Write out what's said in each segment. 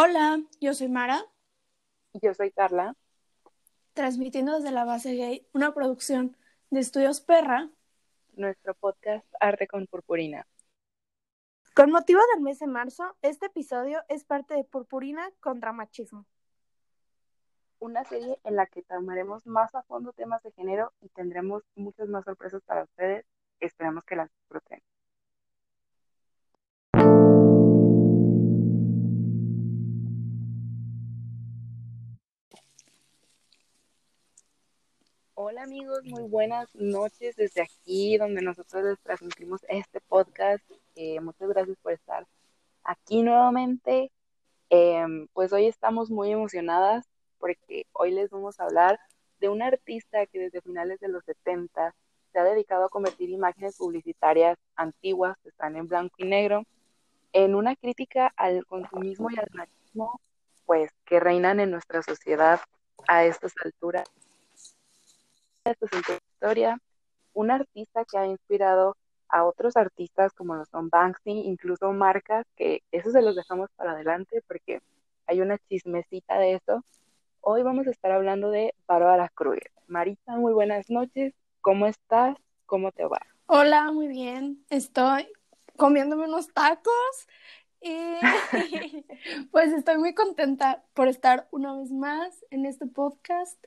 Hola, yo soy Mara. Yo soy Carla. Transmitiendo desde la base gay, una producción de Estudios Perra. Nuestro podcast Arte con Purpurina. Con motivo del mes de marzo, este episodio es parte de Purpurina contra Machismo. Una serie en la que tomaremos más a fondo temas de género y tendremos muchas más sorpresas para ustedes. Esperamos que las disfruten. Hola amigos, muy buenas noches desde aquí donde nosotros les transmitimos este podcast. Eh, muchas gracias por estar aquí nuevamente. Em, pues hoy estamos muy emocionadas porque hoy les vamos a hablar de un artista que desde finales de los 70 se ha dedicado a convertir imágenes publicitarias antiguas que están en blanco y negro en una crítica al consumismo y al machismo pues que reinan en nuestra sociedad a estas alturas es historia, un artista que ha inspirado a otros artistas como lo son Banksy, incluso marcas, que eso se los dejamos para adelante porque hay una chismecita de eso. Hoy vamos a estar hablando de Bárbara Kruger. Marita, muy buenas noches. ¿Cómo estás? ¿Cómo te va? Hola, muy bien. Estoy comiéndome unos tacos y pues estoy muy contenta por estar una vez más en este podcast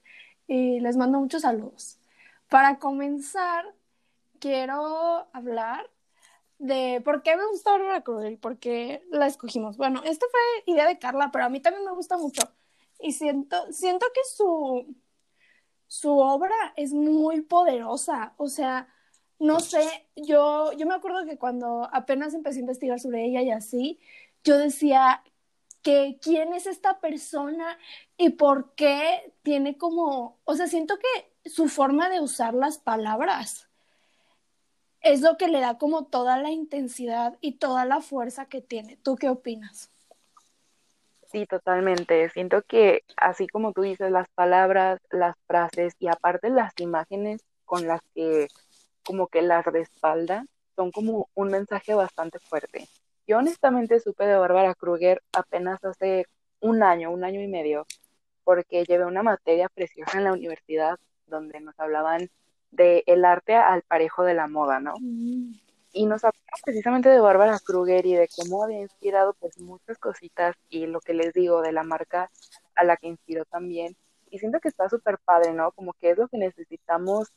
y les mando muchos saludos. Para comenzar, quiero hablar de por qué me gusta Bárbara Cruz y por qué la escogimos. Bueno, esto fue idea de Carla, pero a mí también me gusta mucho. Y siento, siento que su, su obra es muy poderosa. O sea, no sé, yo, yo me acuerdo que cuando apenas empecé a investigar sobre ella y así, yo decía, que quién es esta persona y por qué tiene como, o sea, siento que su forma de usar las palabras es lo que le da como toda la intensidad y toda la fuerza que tiene. ¿Tú qué opinas? Sí, totalmente. Siento que así como tú dices, las palabras, las frases y aparte las imágenes con las que como que las respalda son como un mensaje bastante fuerte. Yo honestamente supe de Bárbara Kruger apenas hace un año, un año y medio, porque llevé una materia preciosa en la universidad donde nos hablaban de el arte al parejo de la moda, ¿no? Mm. Y nos hablaban precisamente de Bárbara Kruger y de cómo había inspirado pues muchas cositas y lo que les digo de la marca a la que inspiró también. Y siento que está súper padre, ¿no? Como que es lo que necesitamos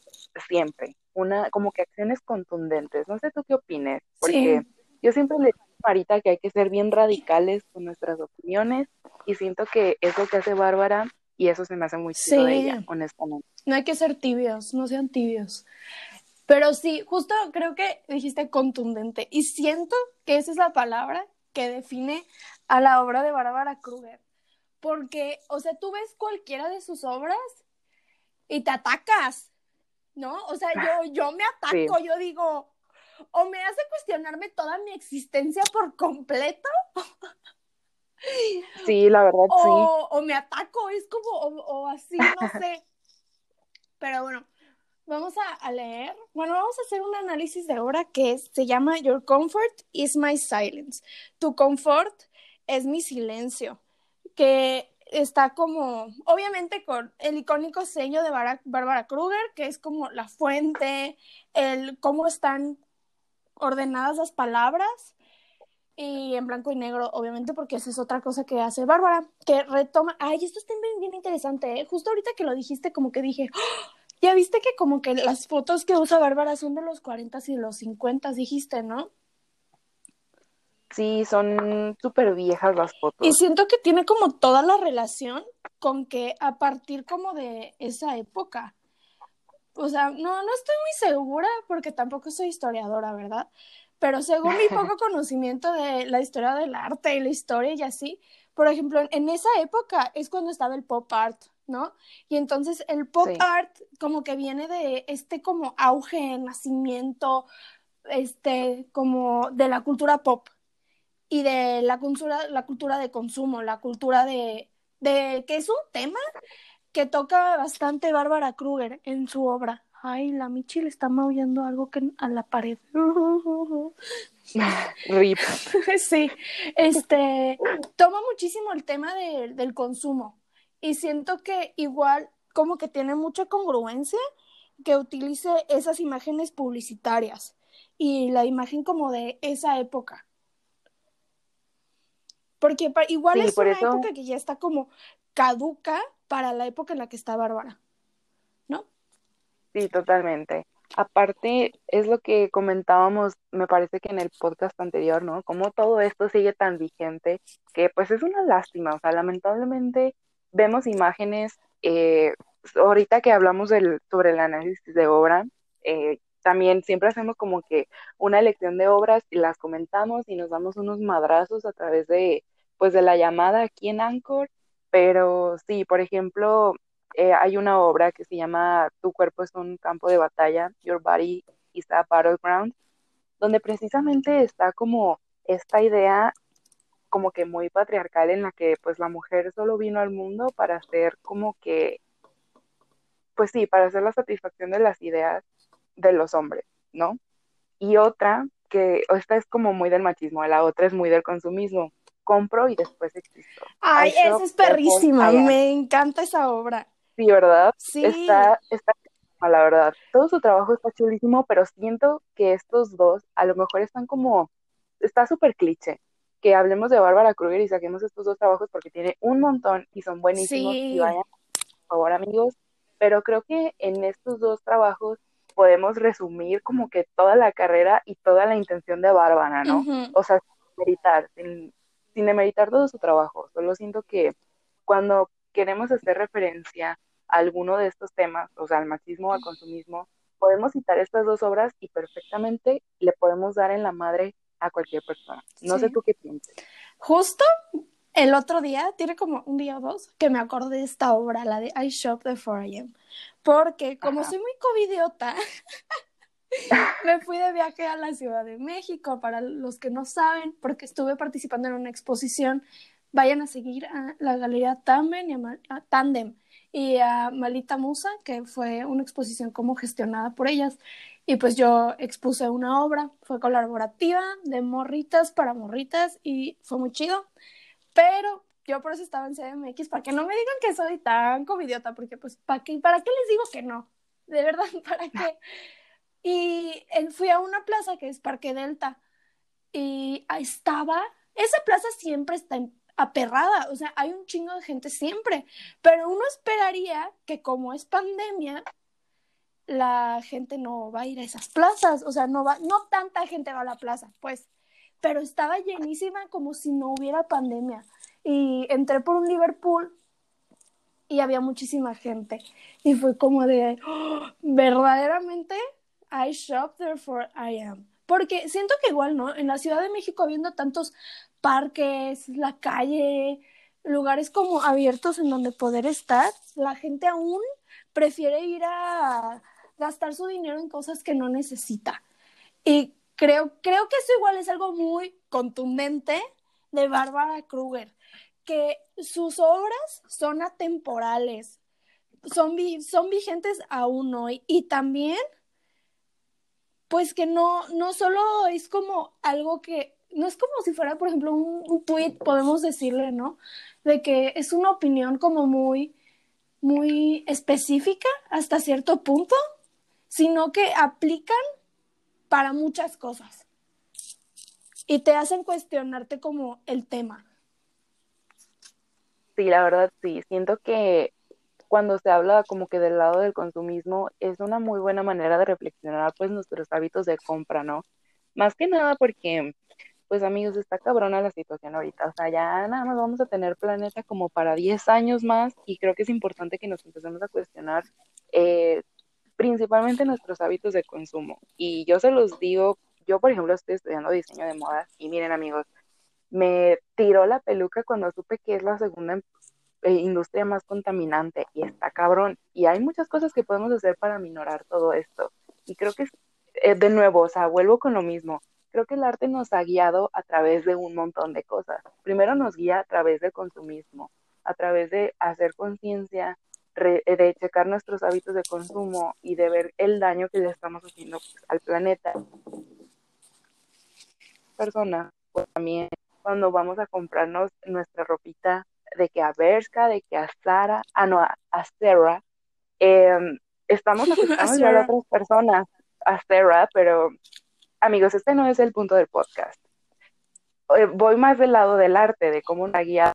siempre, una, como que acciones contundentes. No sé tú qué opines, porque yo siempre le Marita, que hay que ser bien radicales con nuestras opiniones y siento que es lo que hace Bárbara y eso se me hace muy chido de ella, honestamente. No hay que ser tibios, no sean tibios. Pero sí, justo creo que dijiste contundente y siento que esa es la palabra que define a la obra de Bárbara Kruger. Porque, o sea, tú ves cualquiera de sus obras y te atacas, ¿no? O sea, yo, yo me ataco, yo digo, o me hace cuestionarme toda mi existencia por completo. Sí, la verdad, o, sí. O me ataco, es como, o, así, no sé. Pero bueno, vamos a, leer. Bueno, vamos a hacer un análisis de obra que se llama Your Comfort is My Silence. Tu confort es mi silencio. Que está como, obviamente con el icónico sello de Bárbara Kruger, que es como la fuente, el cómo están ordenadas las palabras y en blanco y negro, obviamente, porque esa es otra cosa que hace Bárbara, que retoma, ay, esto está bien, bien interesante, ¿eh? justo ahorita que lo dijiste, como que dije, ¡Ah! ya viste que como que las fotos que usa Bárbara son de los 40 y los 50, dijiste, ¿no? Sí, son súper viejas las fotos. Y siento que tiene como toda la relación con que a partir como de esa época, o sea, no, no estoy muy segura porque tampoco soy historiadora, ¿verdad? Pero según mi poco conocimiento de la historia del arte y la historia y así, por ejemplo, en esa época es cuando estaba el pop art, ¿no? Y entonces el pop art como que viene de este como auge, nacimiento, este, como de la cultura pop y de la cultura, la cultura de consumo, la cultura de, de que es un tema que toca bastante Bárbara Kruger en su obra. ay, la Michi le está maullando algo que a la pared. Rip. sí, este, toma muchísimo el tema del consumo y siento que igual como que tiene mucha congruencia que utilice esas imágenes publicitarias y la imagen como de esa época. Porque igual es una época que ya está como caduca para la época en la que está Bárbara, ¿no? Sí, totalmente. Aparte, es lo que comentábamos, me parece que en el podcast anterior, ¿no? Como todo esto sigue tan vigente, que pues es una lástima, o sea, lamentablemente vemos imágenes, eh, ahorita que hablamos del, sobre el análisis de obra, eh, también siempre hacemos como que una elección de obras y las comentamos y nos damos unos madrazos a través de, pues, de la llamada aquí en Anchor, pero sí, por ejemplo, eh, hay una obra que se llama Tu cuerpo es un campo de batalla, Your Body is a Battleground, donde precisamente está como esta idea como que muy patriarcal en la que pues la mujer solo vino al mundo para hacer como que, pues sí, para hacer la satisfacción de las ideas de los hombres, ¿no? Y otra, que esta es como muy del machismo, la otra es muy del consumismo. Compro y después existo. Ay, esa es perrísima, me encanta esa obra. Sí, ¿verdad? Sí. Está, está la verdad. Todo su trabajo está chulísimo, pero siento que estos dos a lo mejor están como, está súper cliché que hablemos de Bárbara Kruger y saquemos estos dos trabajos porque tiene un montón y son buenísimos y vayan, por favor amigos, pero creo que en estos dos trabajos podemos resumir como que toda la carrera y toda la intención de Bárbara, ¿no? O sea, sin demeritar, sin, sin demeritar todo su trabajo, solo siento que cuando queremos hacer referencia a alguno de estos temas, o sea, al machismo o al consumismo, podemos citar estas dos obras y perfectamente le podemos dar en la madre a cualquier persona. No sé tú qué piensas. Justo el otro día, tiene como un día o dos, que me acordé de esta obra, la de I Shop the 4am. Porque como soy muy covidiota, me fui de viaje a la Ciudad de México, para los que no saben, porque estuve participando en una exposición. Vayan a seguir a la Galería Tandem y a, Tandem y a Malita Musa, que fue una exposición como gestionada por ellas. Y pues yo expuse una obra, fue colaborativa de morritas para morritas y fue muy chido. Pero yo por eso estaba en CDMX, para que no me digan que soy tan covidiota, porque pues ¿para qué, ¿para qué les digo que no? De verdad, ¿para qué? Y fui a una plaza que es Parque Delta y ahí estaba, esa plaza siempre está aperrada, o sea, hay un chingo de gente siempre, pero uno esperaría que como es pandemia, la gente no va a ir a esas plazas, o sea, no va, no tanta gente va a la plaza, pues, pero estaba llenísima como si no hubiera pandemia. Y entré por un Liverpool y había muchísima gente. Y fue como de, oh, verdaderamente, I shop, therefore I am. Porque siento que igual, ¿no? En la Ciudad de México habiendo tantos parques, la calle, lugares como abiertos en donde poder estar, la gente aún prefiere ir a gastar su dinero en cosas que no necesita. Y creo, creo que eso igual es algo muy contundente de Bárbara Kruger, que sus obras son atemporales, son, son vigentes aún hoy y también pues que no, no solo es como algo que, no es como si fuera, por ejemplo, un, un tweet, podemos decirle, ¿no? De que es una opinión como muy, muy específica hasta cierto punto, sino que aplican para muchas cosas y te hacen cuestionarte como el tema. Sí, la verdad sí, siento que cuando se habla como que del lado del consumismo es una muy buena manera de reflexionar pues nuestros hábitos de compra, ¿no? Más que nada porque pues amigos, está cabrona la situación ahorita, o sea, ya nada más vamos a tener planeta como para 10 años más y creo que es importante que nos empecemos a cuestionar eh, principalmente nuestros hábitos de consumo. Y yo se los digo, yo por ejemplo estoy estudiando diseño de moda y miren amigos, me tiró la peluca cuando supe que es la segunda eh, industria más contaminante y está cabrón. Y hay muchas cosas que podemos hacer para minorar todo esto. Y creo que es, eh, de nuevo, o sea, vuelvo con lo mismo. Creo que el arte nos ha guiado a través de un montón de cosas. Primero nos guía a través del consumismo, a través de hacer conciencia de checar nuestros hábitos de consumo y de ver el daño que le estamos haciendo pues, al planeta. Persona, pues también cuando vamos a comprarnos nuestra ropita de que a Bershka, de que a Sara, ah no, a, Sarah, em, estamos afectando a otras personas, a Sarah, pero amigos, este no es el punto del podcast. Eh, voy más del lado del arte, de cómo una guía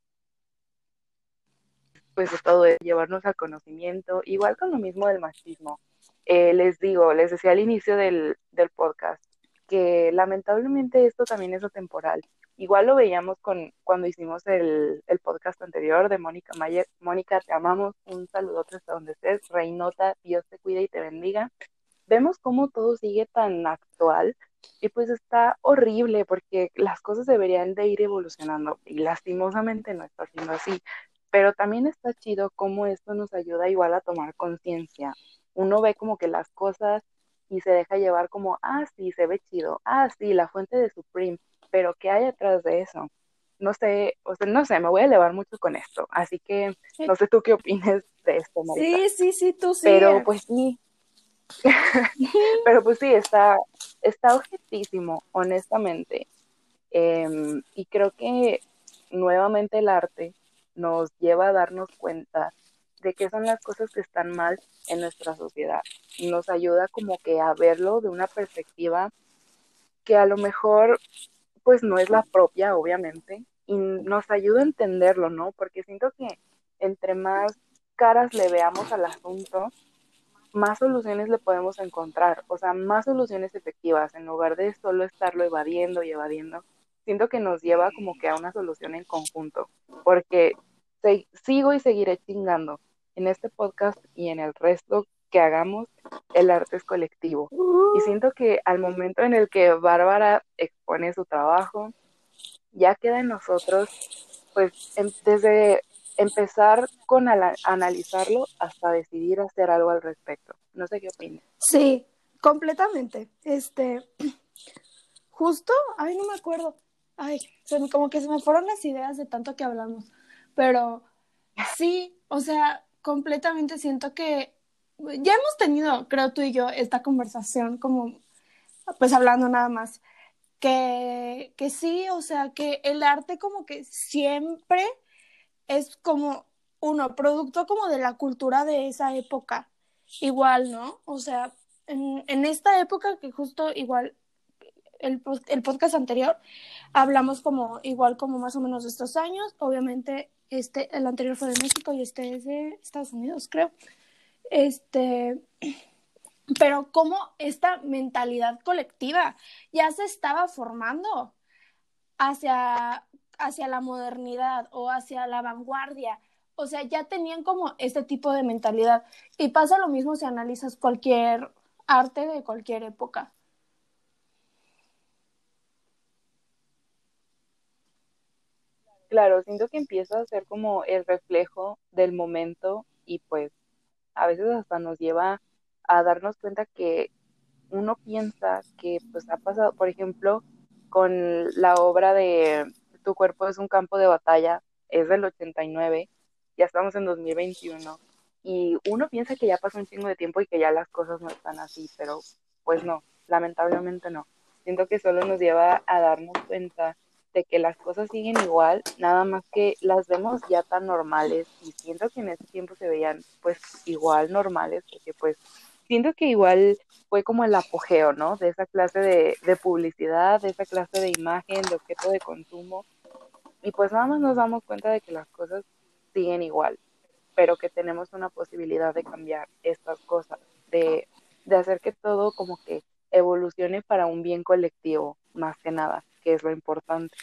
pues de todo de llevarnos al conocimiento, igual con lo mismo del machismo. Eh, les digo, les decía al inicio del, del podcast, que lamentablemente esto también es atemporal. Igual lo veíamos con cuando hicimos el, el podcast anterior de Mónica Mayer. Mónica, te amamos. Un saludo hasta donde estés. Reinota, Dios te cuide y te bendiga. Vemos cómo todo sigue tan actual y pues está horrible porque las cosas deberían de ir evolucionando y lastimosamente no está siendo así. Pero también está chido cómo esto nos ayuda igual a tomar conciencia. Uno ve como que las cosas y se deja llevar como, ah, sí, se ve chido, ah, sí, la fuente de Supreme, pero ¿qué hay detrás de eso? No sé, o sea, no sé, me voy a elevar mucho con esto, así que no sé tú qué opines de esto, Sí, sí, sí, tú sí. Pero pues sí, pero pues sí, está, está objetísimo, honestamente. Em, y creo que nuevamente el arte nos lleva a darnos cuenta de qué son las cosas que están mal en nuestra sociedad. Nos ayuda como que a verlo de una perspectiva que a lo mejor pues no es la propia, obviamente, y nos ayuda a entenderlo, ¿no? Porque siento que entre más caras le veamos al asunto, más soluciones le podemos encontrar, o sea, más soluciones efectivas, en lugar de solo estarlo evadiendo y evadiendo. Siento que nos lleva como que a una solución en conjunto, porque sigo y seguiré chingando en este podcast y en el resto que hagamos, el arte es colectivo. Y siento que al momento en el que Bárbara expone su trabajo, ya queda en nosotros, pues em, desde empezar con analizarlo hasta decidir hacer algo al respecto. No sé qué opinas. Sí, completamente. Este, justo, ay, no me acuerdo. Ay, como que se me fueron las ideas de tanto que hablamos. Pero sí, o sea, completamente siento que ya hemos tenido, creo tú y yo, esta conversación como, pues hablando nada más, que, que sí, o sea, que el arte como que siempre es como uno, producto como de la cultura de esa época, igual, ¿no? O sea, en, en esta época que justo igual el, el, podcast anterior hablamos como igual como más o menos de estos años, obviamente este, el anterior fue de México y este es de Estados Unidos, creo. Este, pero como esta mentalidad colectiva ya se estaba formando hacia, hacia la modernidad o hacia la vanguardia. O sea, ya tenían como este tipo de mentalidad. Y pasa lo mismo si analizas cualquier arte de cualquier época. Claro, siento que empieza a ser como el reflejo del momento y pues a veces hasta nos lleva a darnos cuenta que uno piensa que pues ha pasado, por ejemplo, con la obra de Tu cuerpo es un campo de batalla, es del 89, ya estamos en 2021 y uno piensa que ya pasó un chingo de tiempo y que ya las cosas no están así, pero pues no, lamentablemente no. Siento que solo nos lleva a darnos cuenta de que las cosas siguen igual, nada más que las vemos ya tan normales y siento que en ese tiempo se veían pues igual normales, porque pues siento que igual fue como el apogeo, ¿no? De esa clase de, de publicidad, de esa clase de imagen, de objeto de consumo. Y pues nada más nos damos cuenta de que las cosas siguen igual, pero que tenemos una posibilidad de cambiar estas cosas, de, de hacer que todo como que evolucione para un bien colectivo, más que nada que es lo importante.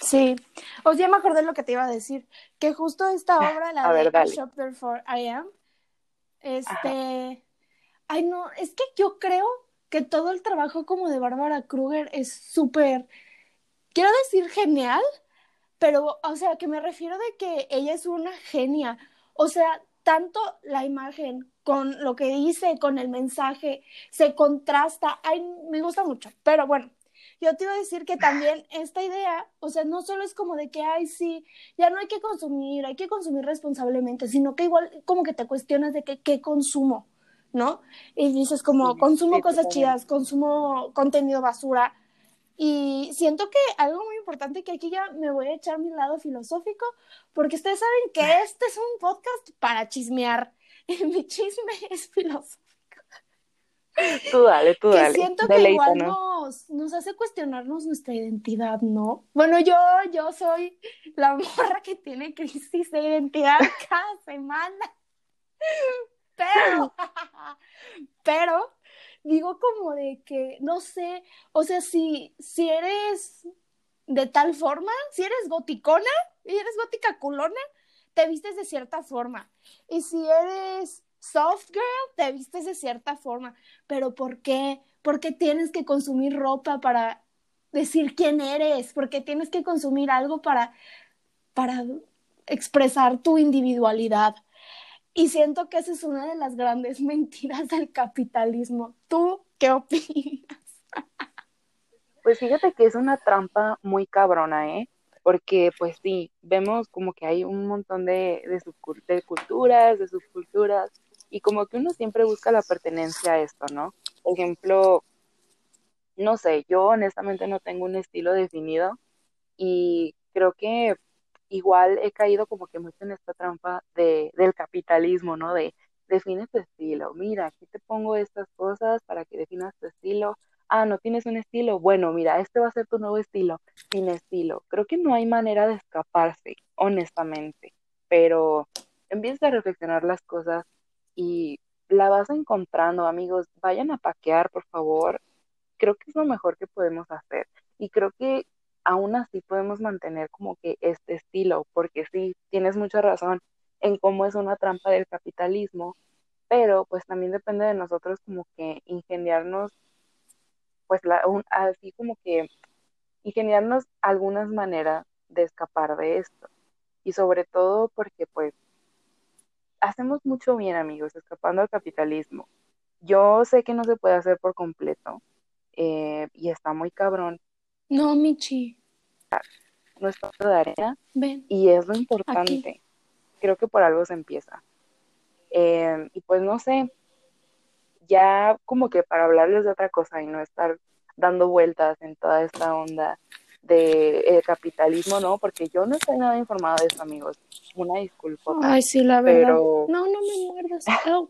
Sí, o sea, me acordé lo que te iba a decir, que justo esta obra, la de ver, Shop Therefore I Am, este, ay no, es que yo creo que todo el trabajo como de Bárbara Kruger es súper, quiero decir genial, pero, o sea, que me refiero de que ella es una genia, o sea, tanto la imagen con lo que dice, con el mensaje, se contrasta, ay, me gusta mucho, pero bueno, yo te iba a decir que también esta idea, o sea, no solo es como de que, ay, sí, ya no hay que consumir, hay que consumir responsablemente, sino que igual como que te cuestionas de que, qué consumo, ¿no? Y dices como, consumo cosas chidas, consumo contenido basura. Y siento que algo muy importante que aquí ya me voy a echar mi lado filosófico, porque ustedes saben que este es un podcast para chismear. Y mi chisme es filosófico. Tú dale, tú dale. Que siento que igual nos, nos hace cuestionarnos nuestra identidad, ¿no? Bueno, yo, yo soy la morra que tiene crisis de identidad cada semana. Pero, pero, digo como de que, no sé, o sea, si, si eres de tal forma, si eres goticona y eres gótica culona, te vistes de cierta forma. Y si eres soft girl, te vistes de cierta forma. Pero ¿por qué? ¿Por qué tienes que consumir ropa para decir quién eres? ¿Por qué tienes que consumir algo para, para expresar tu individualidad? Y siento que esa es una de las grandes mentiras del capitalismo. ¿Tú qué opinas? Pues fíjate que es una trampa muy cabrona, ¿eh? Porque pues sí, vemos como que hay un montón de, de, de culturas, de subculturas, y como que uno siempre busca la pertenencia a esto, ¿no? Por ejemplo, no sé, yo honestamente no tengo un estilo definido y creo que igual he caído como que mucho en esta trampa de, del capitalismo, ¿no? De define tu estilo, mira, aquí te pongo estas cosas para que definas tu estilo. Ah, no tienes un estilo. Bueno, mira, este va a ser tu nuevo estilo, sin estilo. Creo que no hay manera de escaparse, honestamente, pero empieza a reflexionar las cosas y la vas encontrando, amigos. Vayan a paquear, por favor. Creo que es lo mejor que podemos hacer. Y creo que aún así podemos mantener como que este estilo, porque sí, tienes mucha razón en cómo es una trampa del capitalismo, pero pues también depende de nosotros como que ingeniarnos, pues la, así como que ingeniarnos algunas maneras de escapar de esto. Y sobre todo porque pues hacemos mucho bien amigos, escapando al capitalismo. Yo sé que no se puede hacer por completo eh, y está muy cabrón, no, Michi. Nuestro de arena. Y es lo importante. Creo que por algo se empieza. Em, y pues no sé, ya como que para hablarles de otra cosa y no estar dando vueltas en toda esta onda de eh, capitalismo, ¿no? Porque yo no estoy nada informada de eso, amigos. Una disculpa. Ay, sí, la verdad. Pero... No, no me muerdas.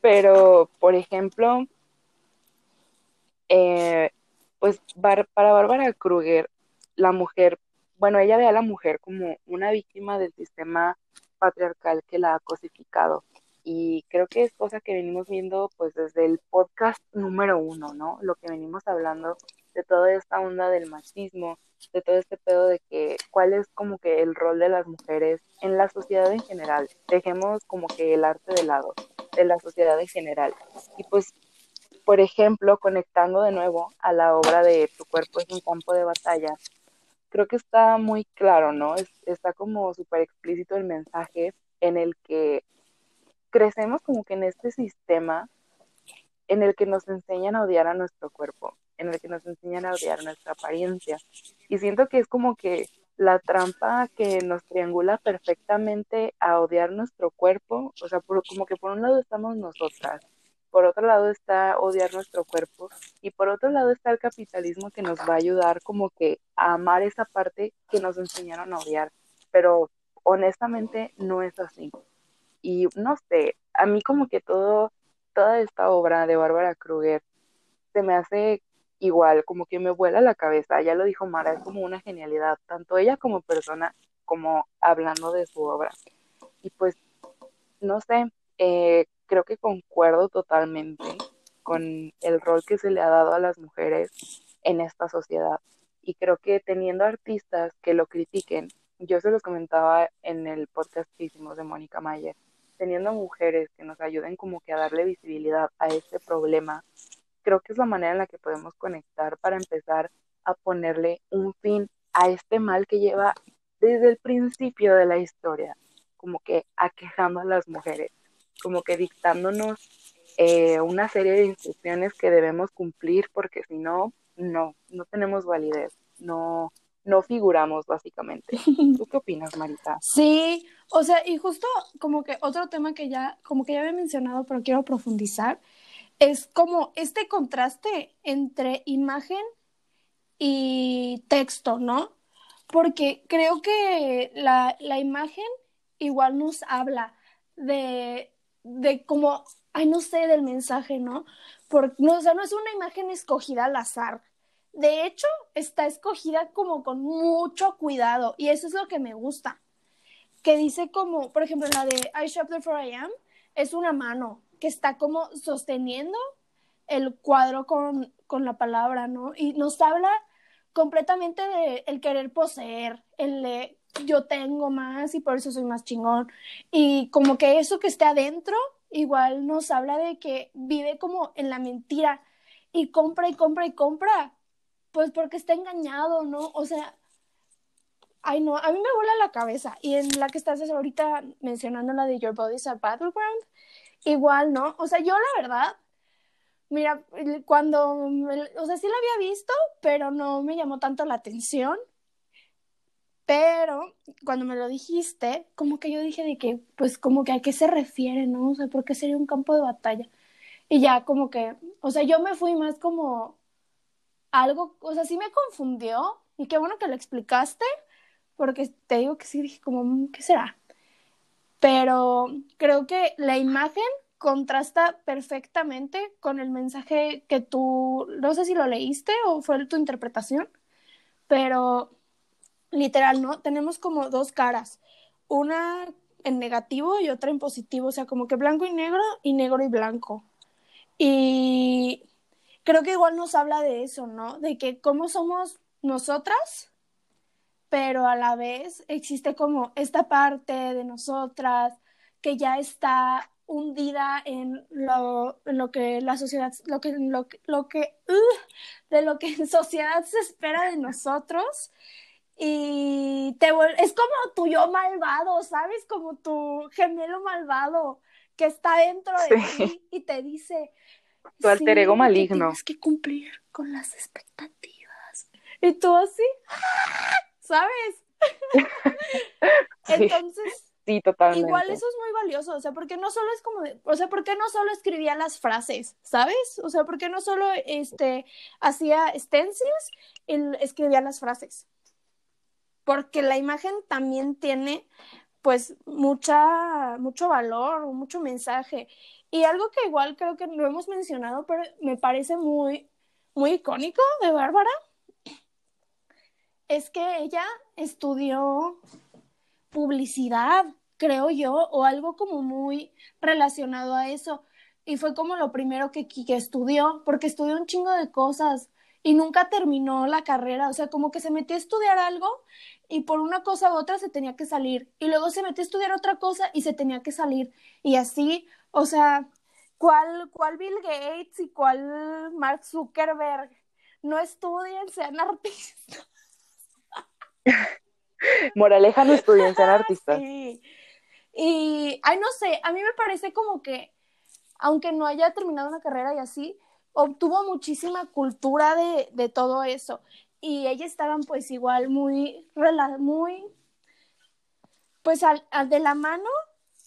pero, por ejemplo, eh, pues para Bárbara Kruger, la mujer, bueno, ella ve a la mujer como una víctima del sistema patriarcal que la ha cosificado. Y creo que es cosa que venimos viendo pues desde el podcast número uno, ¿no? Lo que venimos hablando de toda esta onda del machismo, de todo este pedo de que cuál es como que el rol de las mujeres en la sociedad en general. Dejemos como que el arte de lado, de la sociedad en general. Y pues por ejemplo, conectando de nuevo a la obra de Tu cuerpo es un campo de batalla, creo que está muy claro, ¿no? está como súper explícito el mensaje en el que crecemos como que en este sistema en el que nos enseñan a odiar a nuestro cuerpo, en el que nos enseñan a odiar nuestra apariencia. Y siento que es como que la trampa que nos triangula perfectamente a odiar nuestro cuerpo, o sea, como que por un lado estamos nosotras, por otro lado está odiar nuestro cuerpo y por otro lado está el capitalismo que nos va a ayudar como que a amar esa parte que nos enseñaron a odiar, pero honestamente no es así. Y no sé, a mí como que todo, toda esta obra de Bárbara Kruger se me hace igual, como que me vuela la cabeza, ya lo dijo Mara, es como una genialidad, tanto ella como persona, como hablando de su obra. Y pues, no sé, eh, creo que concuerdo totalmente con el rol que se le ha dado a las mujeres en esta sociedad. Y creo que teniendo artistas que lo critiquen, yo se los comentaba en el podcast que hicimos de Mónica Mayer, teniendo mujeres que nos ayuden como que a darle visibilidad a este problema, creo que es la manera en la que podemos conectar para empezar a ponerle un fin a este mal que lleva desde el principio de la historia, como que aquejando a las mujeres como que dictándonos eh, una serie de instrucciones que debemos cumplir porque si no, no, no tenemos validez, no, no figuramos básicamente. ¿Tú qué opinas, Marita? Sí, o sea, y justo como que otro tema que ya, como que ya había mencionado, pero quiero profundizar, es como este contraste entre imagen y texto, ¿no? Porque creo que la, la imagen igual nos habla de, de como, ay, no sé, del mensaje, ¿no? Porque, no, o sea, no es una imagen escogida al azar. De hecho, está escogida como con mucho cuidado y eso es lo que me gusta. Que dice como, por ejemplo, la de I Shop For I Am, es una mano que está como sosteniendo el cuadro con, con la palabra, ¿no? Y nos habla completamente de el querer poseer, el de yo tengo más y por eso soy más chingón. Y como que eso que esté adentro, igual nos habla de que vive como en la mentira y compra y compra y compra, pues porque está engañado, ¿no? O sea, ay no, a mí me vuela la cabeza. Y en la que estás ahorita mencionando la de Your Body's a Battleground, igual, ¿no? O sea, yo la verdad Mira, cuando, o sea, sí lo había visto, pero no me llamó tanto la atención. Pero cuando me lo dijiste, como que yo dije de que, pues como que a qué se refiere, ¿no? O sea, ¿por qué sería un campo de batalla? Y ya como que, o sea, yo me fui más como algo, o sea, sí me confundió y qué bueno que lo explicaste, porque te digo que sí dije como, ¿qué será? Pero creo que la imagen contrasta perfectamente con el mensaje que tú, no sé si lo leíste o fue tu interpretación, pero literal, ¿no? Tenemos como dos caras, una en negativo y otra en positivo, o sea, como que blanco y negro y negro y blanco. Y creo que igual nos habla de eso, ¿no? De que cómo somos nosotras, pero a la vez existe como esta parte de nosotras que ya está hundida en lo, lo que la sociedad, lo que, lo, lo que, de lo que en sociedad se espera de nosotros. Y te es como tu yo malvado, ¿sabes? Como tu gemelo malvado que está dentro de ti y te dice. Tu alter ego maligno. Tienes que cumplir con las expectativas. Y tú así, ¿sabes? Entonces, Sí, totalmente. Igual eso es muy valioso, o sea, porque no solo es como, de, o sea, porque no solo escribía las frases, ¿sabes? O sea, porque no solo este hacía stencils, él escribía las frases. Porque la imagen también tiene pues mucha mucho valor, mucho mensaje. Y algo que igual creo que no hemos mencionado, pero me parece muy muy icónico de Bárbara es que ella estudió publicidad, creo yo, o algo como muy relacionado a eso. Y fue como lo primero que, que estudió, porque estudió un chingo de cosas y nunca terminó la carrera, o sea, como que se metió a estudiar algo y por una cosa u otra se tenía que salir, y luego se metió a estudiar otra cosa y se tenía que salir, y así, o sea, ¿cuál, cuál Bill Gates y cuál Mark Zuckerberg? No estudien, sean artistas. Moraleja, no estudien, sean artistas. Sí. Y, ay, no sé, a mí me parece como que, aunque no haya terminado una carrera y así, obtuvo muchísima cultura de, de todo eso. Y ellas estaban pues igual muy, muy, pues al, de la mano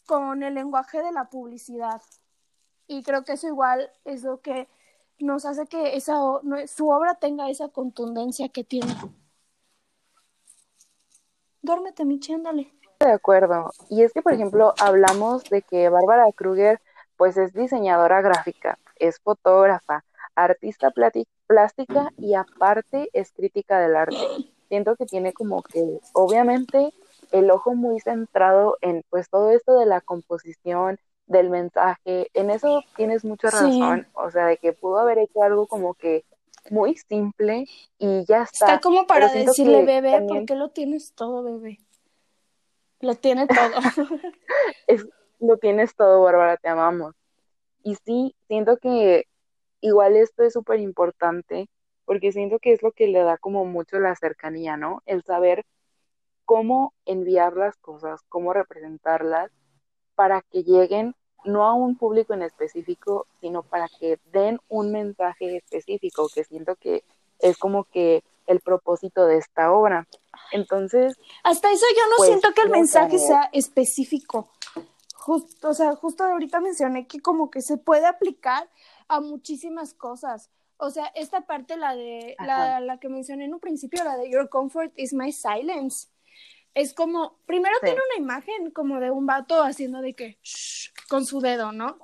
con el lenguaje de la publicidad. Y creo que eso igual es lo que nos hace que esa, su obra tenga esa contundencia que tiene. Duérmete, Michi, ándale. De acuerdo. Y es que, por ejemplo, hablamos de que Bárbara Kruger, pues es diseñadora gráfica, es fotógrafa, artista plástica y aparte es crítica del arte. Siento que tiene como que, obviamente, el ojo muy centrado en pues todo esto de la composición, del mensaje. En eso tienes mucha razón. O sea, de que pudo haber hecho algo como que muy simple y ya está. Está como para decirle, bebé, ¿por qué lo tienes todo, bebé? Lo tiene todo. es, lo tienes todo, Bárbara, te amamos. Y sí, siento que igual esto es súper importante porque siento que es lo que le da como mucho la cercanía, ¿no? El saber cómo enviar las cosas, cómo representarlas para que lleguen no a un público en específico, sino para que den un mensaje específico, que siento que es como que el propósito de esta obra. Entonces... Hasta eso yo no pues, siento que el mensaje sea específico. Justo, o sea, justo ahorita mencioné que como que se puede aplicar a muchísimas cosas. O sea, esta parte, la de la, la, que mencioné en un principio, la de Your comfort is my silence. Es como, primero tiene una imagen como de un vato haciendo de que con su dedo, ¿no?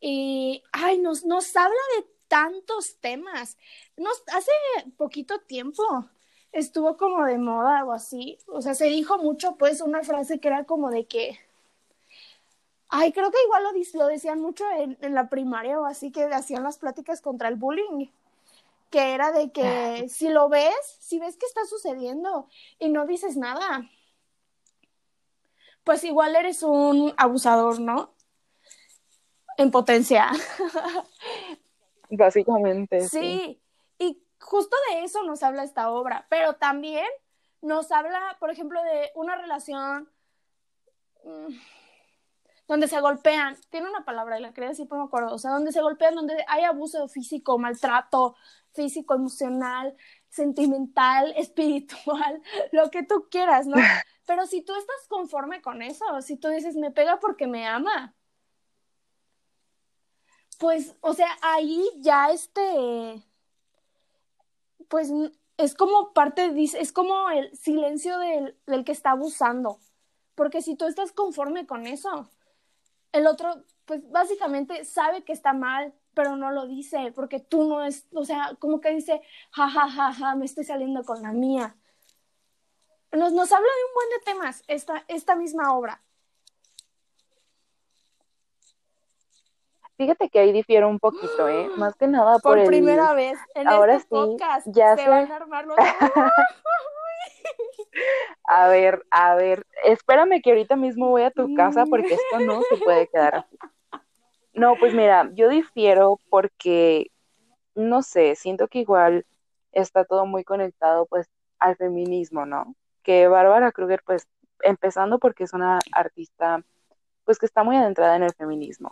Y, ay, nos, nos habla de tantos temas. Nos, hace poquito tiempo estuvo como de moda o así. O sea, se dijo mucho, pues, una frase que era como de que. Ay, creo que igual lo, lo decían mucho en, en la primaria o así, que hacían las pláticas contra el bullying. Que era de que si lo ves, si ves que está sucediendo y no dices nada, pues igual eres un abusador, ¿no? En potencia. Básicamente. Sí. y justo de eso nos habla esta obra, pero también nos habla, por ejemplo, de una relación mm, donde se golpean, tiene una palabra, y la quería decir, pero me acuerdo, o sea, donde se golpean, donde hay abuso físico, maltrato físico, emocional, sentimental, espiritual, lo que tú quieras, ¿no? Pero si tú estás conforme con eso, si tú dices, me pega porque me ama, pues, o sea, ahí ya este, pues es como parte, es como el silencio del, del que está abusando. Porque si tú estás conforme con eso, el otro, pues básicamente sabe que está mal, pero no lo dice, porque tú no es, o sea, como que dice, ja, ja, ja, ja, me estoy saliendo con la mía. Nos, nos habla de un buen de temas esta, esta misma obra. Fíjate que ahí difiero un poquito, ¿eh? Más que nada por, por primera vez en Ahora este podcast ya se van a armar los... a ver, a ver, espérame que ahorita mismo voy a tu casa porque esto no se puede quedar así. No, pues mira, yo difiero porque, no sé, siento que igual está todo muy conectado pues al feminismo, ¿no? Que Bárbara Kruger, pues, empezando porque es una artista, pues que está muy adentrada en el feminismo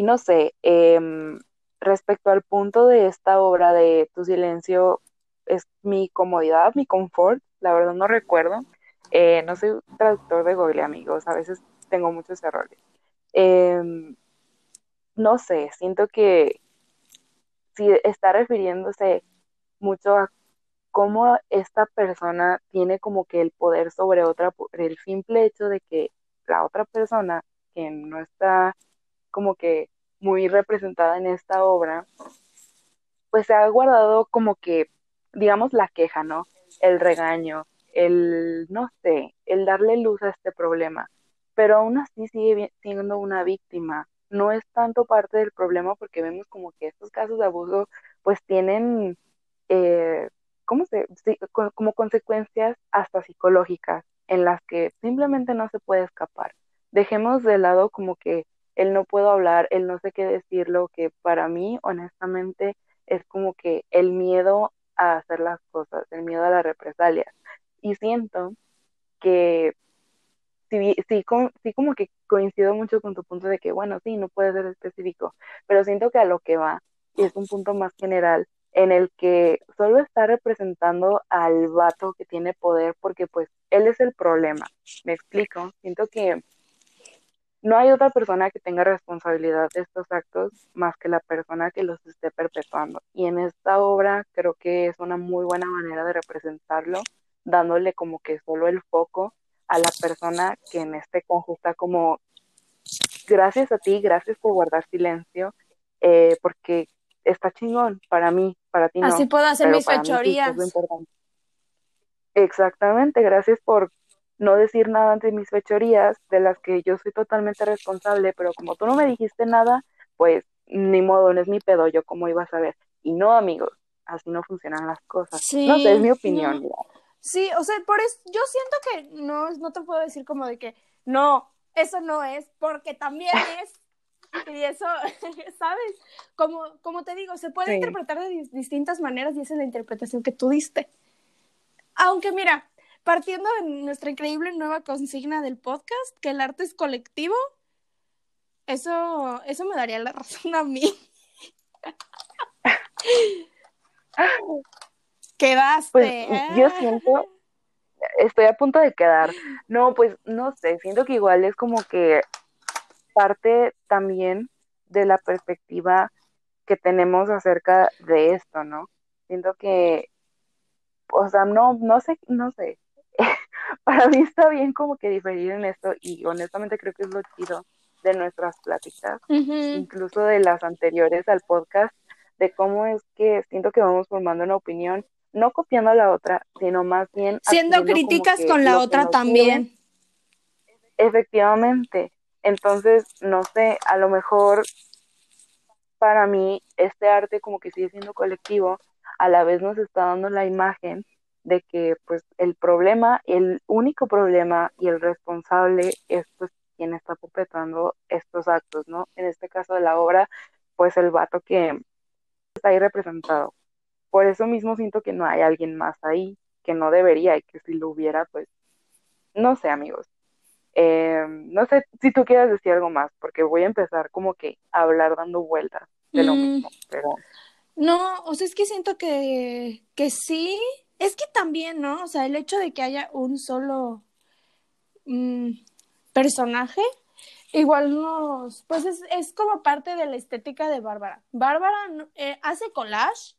y no sé, em, respecto al punto de esta obra de Tu silencio es mi comodidad, mi confort, la verdad no recuerdo. Eh, no soy traductor de Google, amigos, a veces tengo muchos errores. Em, no sé, siento que si está refiriéndose mucho a cómo esta persona tiene como que el poder sobre otra, por el simple hecho de que la otra persona que no está como que muy representada en esta obra, pues se ha guardado como que, digamos, la queja, ¿no? El regaño, el, no sé, el darle luz a este problema, pero aún así sigue siendo una víctima. No es tanto parte del problema porque vemos como que estos casos de abuso pues tienen, eh, ¿cómo se? como consecuencias hasta psicológicas en las que simplemente no se puede escapar. Dejemos de lado como que el no puedo hablar, el no sé qué decirlo, que para mí, honestamente, es como que el miedo a hacer las cosas, el miedo a la represalia. Y siento que sí, sí, sí como que coincido mucho con tu punto de que, bueno, sí, no puede ser específico, pero siento que a lo que va es un punto más general en el que solo está representando al vato que tiene poder porque pues él es el problema. ¿Me explico? Siento que no hay otra persona que tenga responsabilidad de estos actos más que la persona que los esté perpetuando. Y en esta obra creo que es una muy buena manera de representarlo, dándole como que solo el foco a la persona que en este conjunto está como, gracias a ti, gracias por guardar silencio, eh, porque está chingón para mí, para ti no. Así puedo hacer mis fechorías. Exactamente, gracias por no decir nada ante mis fechorías, de las que yo soy totalmente responsable, pero como tú no me dijiste nada, pues ni modo, no es mi pedo, yo cómo iba a saber. Y no, amigos, así no funcionan las cosas. no sé, es mi opinión. Sí, o sea, por eso yo siento que no, no te puedo decir como de que no, eso no es, porque también es. Y eso, ¿sabes? Como, como te digo, se puede interpretar de distintas maneras y esa es la interpretación que tú diste. Aunque mira, partiendo de nuestra increíble nueva consigna del podcast, que el arte es colectivo, eso, eso me daría la razón a mí. Quedaste. Pues yo siento, estoy a punto de quedar. No, pues no sé, siento que igual es como que parte también de la perspectiva que tenemos acerca de esto, ¿no? Siento que, o sea, no, no sé, no sé. Para mí está bien como que diferir en esto y honestamente creo que es lo chido de nuestras pláticas, incluso de las anteriores al podcast, de cómo es que siento que vamos formando una opinión no copiando a la otra, sino más bien siendo críticas con la otra también. Efectivamente. Entonces, no sé, a lo mejor para mí este arte como que sigue siendo colectivo, a la vez nos está dando la imagen de que pues el problema, el único problema y el responsable es pues quien está perpetrando estos actos, ¿no? En este caso de la obra, pues el vato que está ahí representado por eso mismo siento que no hay alguien más ahí, que no debería y que si lo hubiera, pues, no sé, amigos. Eh, no sé si tú quieres decir algo más, porque voy a empezar como que a hablar dando vueltas de lo mm. mismo, pero... No, o sea, es que siento que, que sí, es que también, ¿no? O sea, el hecho de que haya un solo mm, personaje, igual nos, pues es, es, como parte de la estética de Bárbara. Bárbara eh, hace collage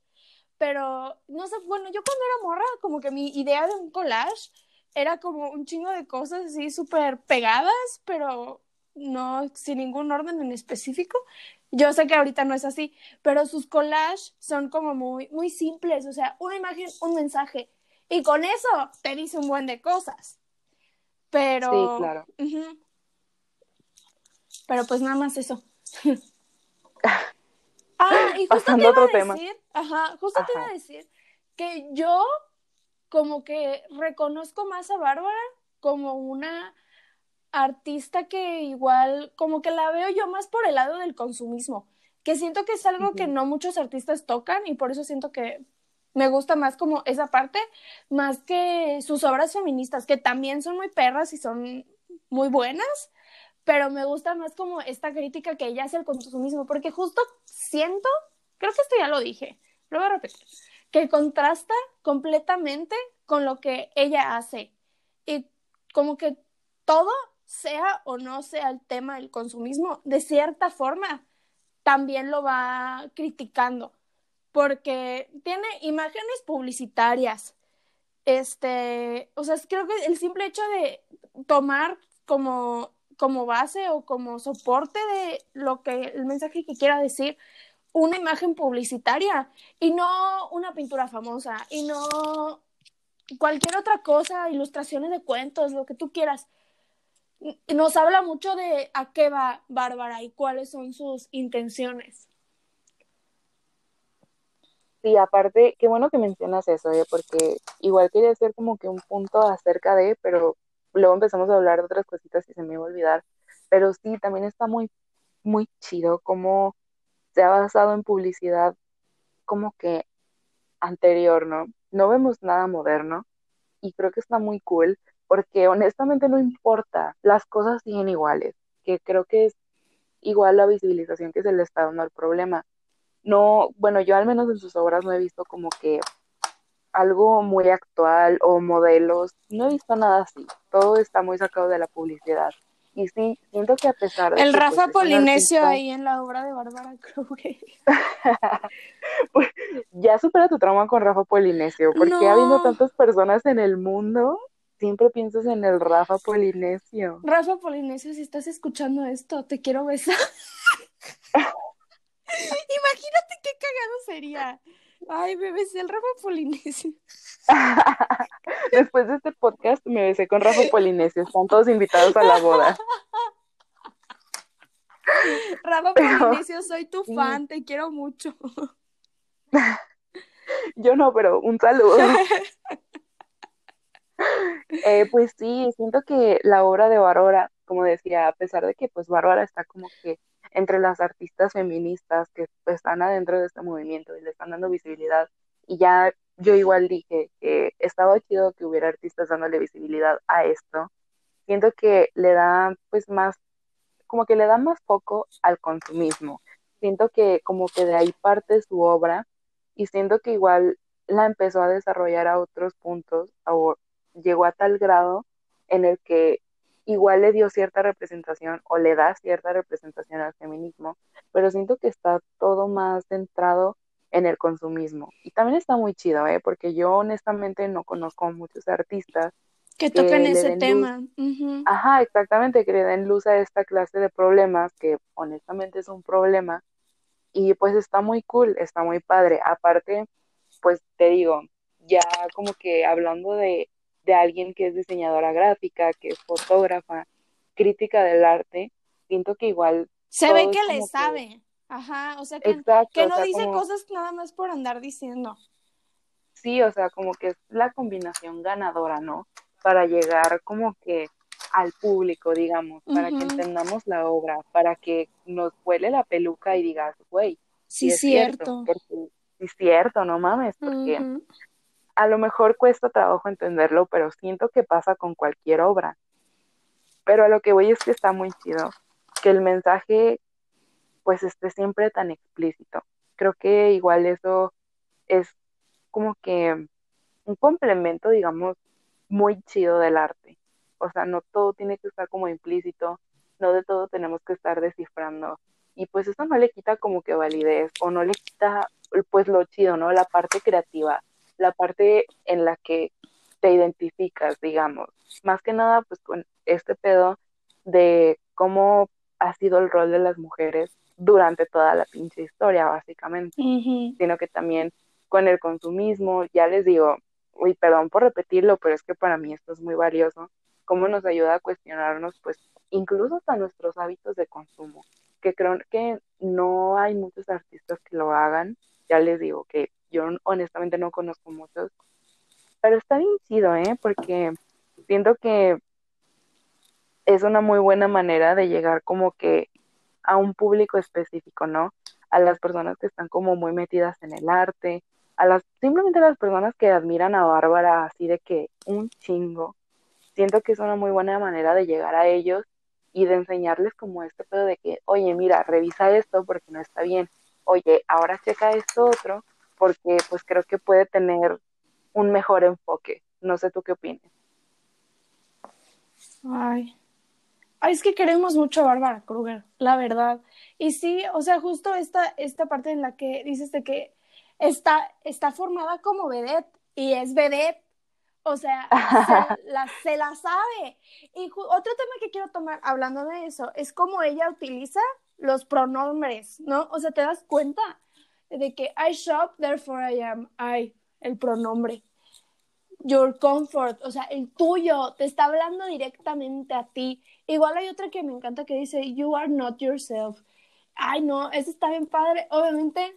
pero no sé, bueno, yo cuando era morra, como que mi idea de un collage era como un chingo de cosas así súper pegadas, pero no sin ningún orden en específico. Yo sé que ahorita no es así, pero sus collages son como muy, muy simples, o sea, una imagen, un mensaje, y con eso te dice un buen de cosas. Pero. Sí, claro. Pero pues nada más eso. Ah, y justo te iba a decir, ajá, justo te iba a decir que yo como que reconozco más a Bárbara como una artista que igual, como que la veo yo más por el lado del consumismo, que siento que es algo que no muchos artistas tocan y por eso siento que me gusta más como esa parte, más que sus obras feministas, que también son muy perras y son muy buenas, pero me gusta más como esta crítica que ella hace al consumismo, porque justo siento, creo que esto ya lo dije, lo voy a repetir, que contrasta completamente con lo que ella hace y como que todo, sea o no sea el tema del consumismo, de cierta forma también lo va criticando, porque tiene imágenes publicitarias, este, o sea, creo que el simple hecho de tomar como como base o como soporte de lo que el mensaje que quiera decir una imagen publicitaria y no una pintura famosa y no cualquier otra cosa, ilustraciones de cuentos, lo que tú quieras. Nos habla mucho de a qué va Bárbara y cuáles son sus intenciones. Sí, aparte, qué bueno que mencionas eso, ¿eh? porque igual quería hacer como que un punto acerca de, pero luego empezamos a hablar de otras cositas y se me iba a olvidar. Pero sí, también está muy, muy chido cómo se ha basado en publicidad como que anterior, ¿no? No vemos nada moderno y creo que está muy cool porque honestamente no importa, las cosas siguen iguales, que creo que es igual la visibilización que se le está dando al problema. No, bueno, yo al menos en sus obras no he visto como que algo muy actual o modelos, no he visto nada así, todo está muy sacado de la publicidad. Y sí, siento que a pesar de... El pues, Rafa Polinesio ahí en la obra de Bárbara Kruger. pues, ya supera tu trauma con Rafa Polinesio, porque ha habido tantas personas en el mundo, siempre piensas en el Rafa Polinesio. Rafa Polinesio, si estás escuchando esto, te quiero besar. Imagínate qué cagado sería. Ay, me besé el Rafa Polinesio. Después de este podcast me besé con Rafa Polinesio. Están todos invitados a la boda. Rafa Polinesio, soy tu fan, te quiero mucho. Yo no, pero un saludo. Eh, pues sí, siento que la obra de Bárbara, como decía, a pesar de que pues Bárbara está como que entre las artistas feministas que están adentro de este movimiento y le están dando visibilidad. Y ya yo igual dije que estaba chido que hubiera artistas dándole visibilidad a esto. Siento que le da pues más, como que le da más foco al consumismo. Siento que como que de ahí parte su obra y siento que igual la empezó a desarrollar a otros puntos o llegó a tal grado en el que igual le dio cierta representación o le da cierta representación al feminismo, pero siento que está todo más centrado en el consumismo. Y también está muy chido, ¿eh? Porque yo honestamente no conozco a muchos artistas que toquen ese tema. Ajá, exactamente, que le den luz a esta clase de problemas, que honestamente es un problema. Y pues está muy cool, está muy padre. Aparte, pues te digo, ya como que hablando de, de alguien que es diseñadora gráfica, que es fotógrafa, crítica del arte, siento que igual... Se ve que le sabe. Ajá, o sea, que, que no dice cosas nada más por andar diciendo. Sí, o sea, como que es la combinación ganadora, ¿no? Para llegar como que al público, digamos, para que entendamos la obra, para que nos huele la peluca y digas, güey, sí, es cierto. sí, es cierto, no mames, porque a lo mejor cuesta trabajo entenderlo, pero siento que pasa con cualquier obra. Pero a lo que voy es que está muy chido, que el mensaje pues esté siempre tan explícito. Creo que igual eso es como que un complemento, digamos, muy chido del arte. O sea, no todo tiene que estar como implícito, no de todo tenemos que estar descifrando. Y pues eso no le quita como que validez o no le quita pues lo chido, ¿no? La parte creativa, la parte en la que te identificas, digamos. Más que nada pues con este pedo de cómo ha sido el rol de las mujeres durante toda la pinche historia, básicamente, sino que también con el consumismo, ya les digo, uy, perdón por repetirlo, pero es que para mí esto es muy valioso, cómo nos ayuda a cuestionarnos, pues, incluso hasta nuestros hábitos de consumo, que creo que no hay muchos artistas que lo hagan, ya les digo que yo honestamente no conozco muchos, pero está bien chido, ¿eh? Porque siento que es una muy buena manera de llegar como que a un público específico, ¿no? A las personas que están como muy metidas en el arte, a las simplemente a las personas que admiran a Bárbara así de que un chingo. Siento que es una muy buena manera de llegar a ellos y de enseñarles como este pedo de que, oye, mira, revisa esto porque no está bien. Oye, ahora checa esto otro porque pues creo que puede tener un mejor enfoque. No sé tú qué opinas. Ay, Ay, es que queremos mucho a Bárbara Kruger, la verdad. Y sí, o sea, justo esta, esta parte en la que dices de que está, está formada como vedette y es vedette. O sea, se, la, se la sabe. Y otro tema que quiero tomar hablando de eso es cómo ella utiliza los pronombres, ¿no? O sea, te das cuenta de que I shop, therefore I am I, el pronombre. Your comfort, o sea, el tuyo, te está hablando directamente a ti. Igual hay otra que me encanta que dice, You are not yourself. Ay, no, eso está bien padre. Obviamente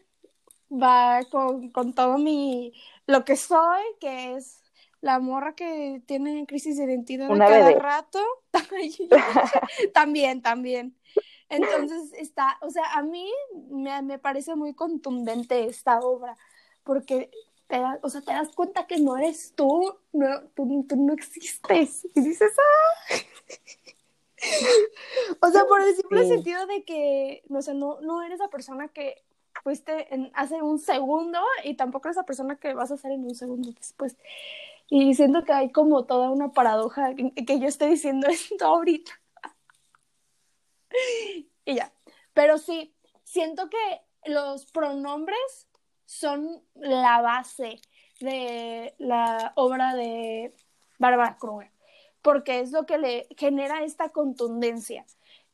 va con, todo mi. lo que soy, que es la morra que tiene crisis de identidad de cada rato. también, también. Entonces está, o sea, a mí me, me parece muy contundente esta obra, porque te o sea, te das cuenta que no eres tú, no, tú, tú no existes. Y dices, ¡ah! o sea, por el simple sentido de que, no sé, no, no eres la persona que fuiste en, hace un segundo y tampoco eres la persona que vas a ser en un segundo después. Y siento que hay como toda una paradoja que, yo estoy diciendo esto ahorita. y ya. Pero sí, siento que los pronombres son la base de la obra de Bárbara Kruger porque es lo que le genera esta contundencia.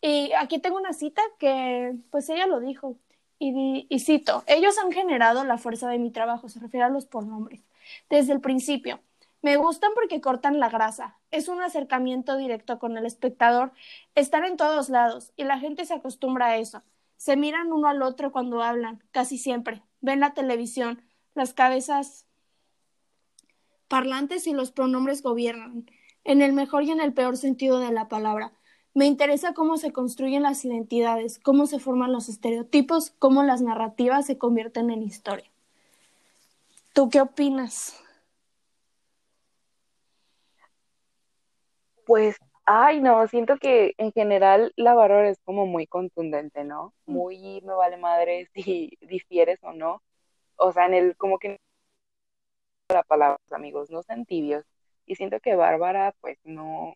Y aquí tengo una cita que, pues ella lo dijo, y, y, cito, ellos han generado la fuerza de mi trabajo, se refiere a los pronombres, desde el principio. Me gustan porque cortan la grasa, es un acercamiento directo con el espectador, están en todos lados y la gente se acostumbra a eso. Se miran uno al otro cuando hablan, casi siempre, ven la televisión, las cabezas parlantes y los pronombres gobiernan en el mejor y en el peor sentido de la palabra. Me interesa cómo se construyen las identidades, cómo se forman los estereotipos, cómo las narrativas se convierten en historia. ¿Tú qué opinas? Pues, ay, no, siento que en general la valor es como muy contundente, ¿no? Mm. Muy me vale madre si difieres o no. O sea, en el como que la palabra, amigos, no sean tibios. Y siento que Bárbara, pues no,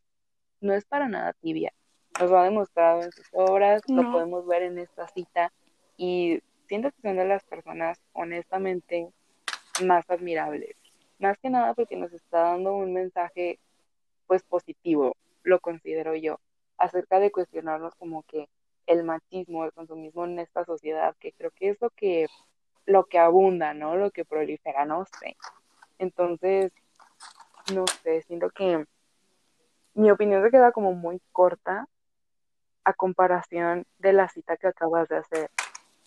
no es para nada tibia. Nos lo ha demostrado en sus obras, lo podemos ver en esta cita y siento que son de las personas honestamente más admirables. Más que nada porque nos está dando un mensaje pues positivo, lo considero yo, acerca de cuestionarnos como que el machismo, el consumismo en esta sociedad, que creo que es lo que, lo que abunda, ¿no? Lo que prolifera, no sé. Entonces, no sé, siento que mi opinión se queda como muy corta a comparación de la cita que acabas de hacer,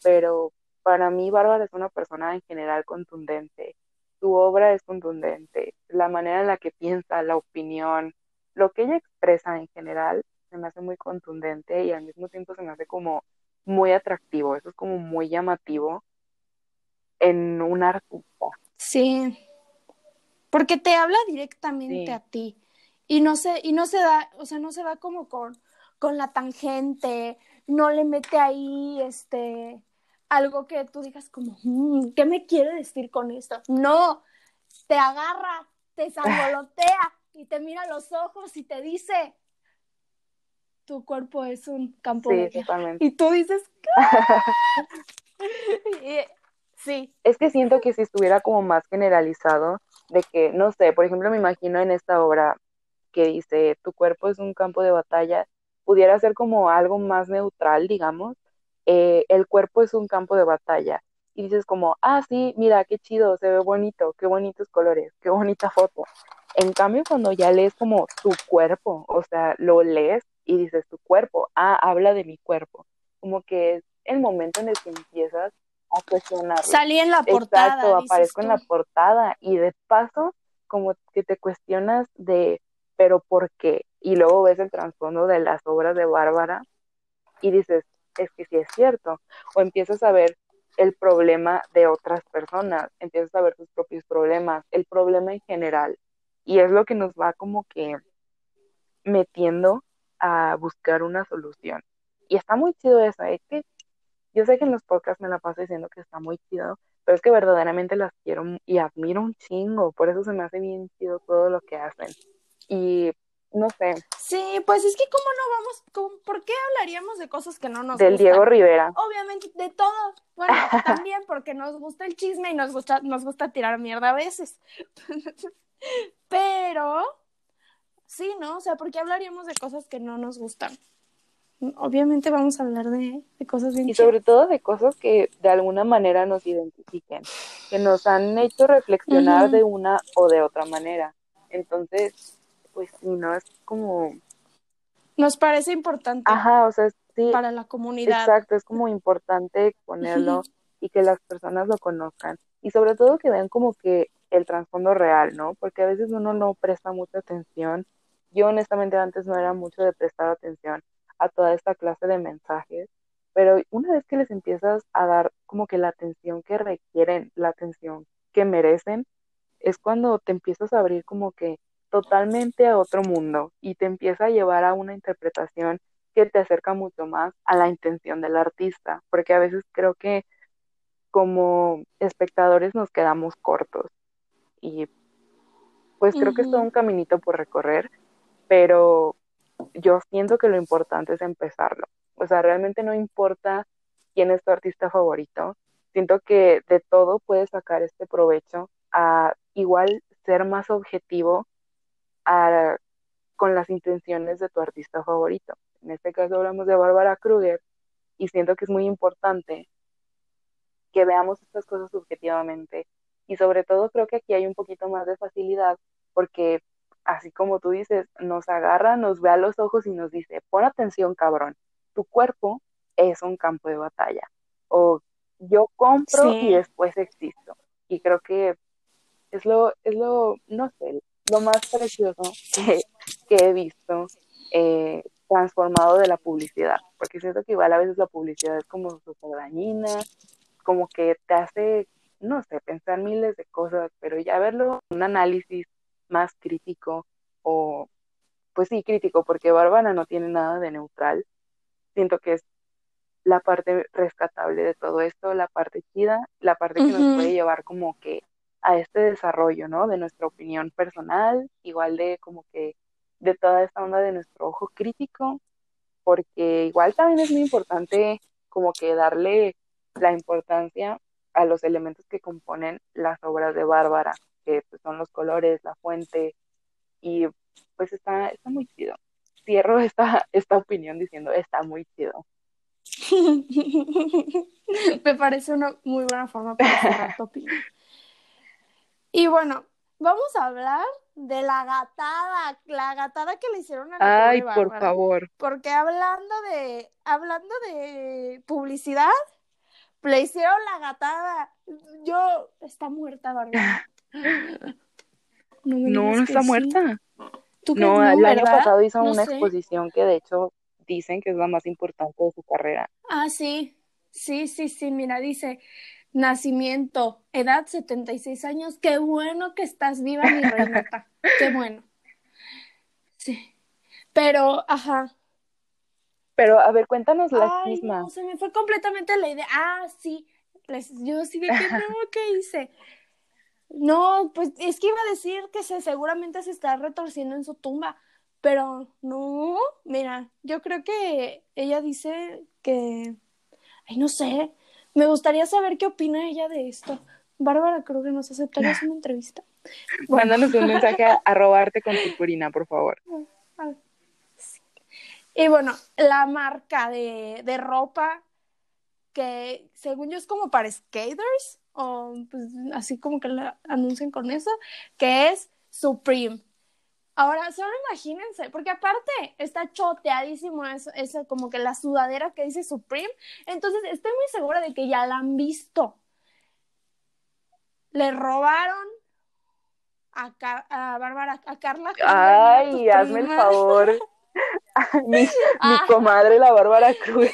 pero para mí Bárbara es una persona en general contundente. Su obra es contundente, la manera en la que piensa, la opinión, lo que ella expresa en general se me hace muy contundente y al mismo tiempo se me hace como muy atractivo, eso es como muy llamativo en un artista. Sí, porque te habla directamente a ti y no se y no se da, o sea, no se va como con con la tangente, no le mete ahí este algo que tú digas como, mm, ¿qué me quiere decir con esto? No, te agarra, te sangolotea y te mira a los ojos y te dice, tu cuerpo es un campo de Y tú dices, sí. Es que siento que si estuviera como más generalizado, de que, no sé, por ejemplo, me imagino en esta obra que dice, tu cuerpo es un campo de batalla, pudiera ser como algo más neutral, digamos, eh, el cuerpo es un campo de batalla. Y dices como, ah, sí, mira, qué chido, se ve bonito, qué bonitos colores, qué bonita foto. En cambio, cuando ya lees como tu cuerpo, o sea, lo lees y dices tu cuerpo, ah, habla de mi cuerpo. Como que es el momento en el que empiezas a cuestionar. Salí en la portada. Exacto, aparezco en la portada y de paso como que te cuestionas de, pero ¿por qué? Y luego ves el trasfondo de las obras de Bárbara y dices, es que sí es cierto. O empiezas a ver el problema de otras personas, empiezas a ver tus propios problemas, el problema en general. Y es lo que nos va como que metiendo a buscar una solución. Y está muy chido eso, es que yo sé que en los podcasts me la paso diciendo que está muy chido, pero es que verdaderamente las quiero y admiro un chingo, por eso se me hace bien chido todo lo que hacen. Y no sé. Sí, pues es que cómo no vamos, ¿por qué hablaríamos de cosas que no nos Del Diego Rivera. Obviamente, de todo. Bueno, también porque nos gusta el chisme y nos gusta, nos gusta tirar mierda a veces. Pero Sí, ¿no? O sea, ¿por qué hablaríamos de cosas que no nos gustan? Obviamente vamos a hablar de, cosas bien Y sobre todo de cosas que de alguna manera nos identifiquen, que nos han hecho reflexionar de una o de otra manera. Entonces, pues sí, ¿no? Es como... Nos parece importante. Ajá, o sea, sí. Para la comunidad. Exacto, es como importante ponerlo y que las personas lo conozcan. Y sobre todo que vean como que el trasfondo real, ¿no? Porque a veces uno no presta mucha atención yo honestamente antes no era mucho de prestar atención a toda esta clase de mensajes, pero una vez que les empiezas a dar como que la atención que requieren, la atención que merecen, es cuando te empiezas a abrir como que totalmente a otro mundo y te empieza a llevar a una interpretación que te acerca mucho más a la intención del artista, porque a veces creo que como espectadores nos quedamos cortos y pues creo que es todo un caminito por recorrer, pero yo siento que lo importante es empezarlo. O sea, realmente no importa quién es tu artista favorito. Siento que de todo puedes sacar este provecho a igual ser más objetivo con las intenciones de tu artista favorito. En este caso hablamos de Bárbara Kruger y siento que es muy importante que veamos estas cosas objetivamente y sobre todo creo que aquí hay un poquito más de facilidad porque así como tú dices, nos agarra, nos ve a los ojos y nos dice, pon atención, cabrón, tu cuerpo es un campo de batalla. O yo compro y después existo. Y creo que es lo, es lo, no sé, lo más precioso que, he visto eh, transformado de la publicidad. Porque siento que igual a veces la publicidad es como súper dañina, como que te hace, no sé, pensar miles de cosas, pero ya verlo, un análisis más crítico o, pues sí, crítico, porque Bárbara no tiene nada de neutral. Siento que es la parte rescatable de todo esto, la parte chida, la parte que nos puede llevar como que a este desarrollo, ¿no? De nuestra opinión personal, igual de como que de toda esta onda de nuestro ojo crítico, porque igual también es muy importante como que darle la importancia a los elementos que componen las obras de Bárbara, que pues, son los colores, la fuente, y pues está, está muy chido. Cierro esta, esta opinión diciendo, está muy chido. Me parece una muy buena forma para cerrar tu opinión. Y bueno, vamos a hablar de la gatada, la gatada que le hicieron a la Ay, por favor. Porque hablando de, hablando de publicidad, le hicieron la gatada. Yo, está muerta, Bárbara. No, no, está muerta. no, el año pasado hizo una exposición que de hecho dicen que es la más importante de su carrera. Ah, sí, sí, sí, sí, mira, dice, nacimiento, edad 76 años, qué bueno que estás viva, mi reinota, qué bueno. Sí, pero, ajá. Pero, a ver, cuéntanos la misma. No, se me fue completamente la idea. Ah, sí, yo sí de qué no, ¿qué hice? No, pues es que iba a decir que se, seguramente se está retorciendo en su tumba, pero no, mira, yo creo que ella dice que, ay, no sé, me gustaría saber qué opina ella de esto. Bárbara que ¿nos aceptarías una entrevista? Mándanos un mensaje a, robarte con tu purina, por favor. Y bueno, la marca de, de ropa que según yo es como para skaters, o pues así como que la anuncian con eso, que es Supreme. Ahora, solo imagínense, porque aparte está choteadísimo eso, eso, como que la sudadera que dice Supreme. Entonces, estoy muy segura de que ya la han visto. Le robaron a, a Bárbara, a Carla. Ay, hazme el favor. mi, mi ah. comadre, la Bárbara Cruz.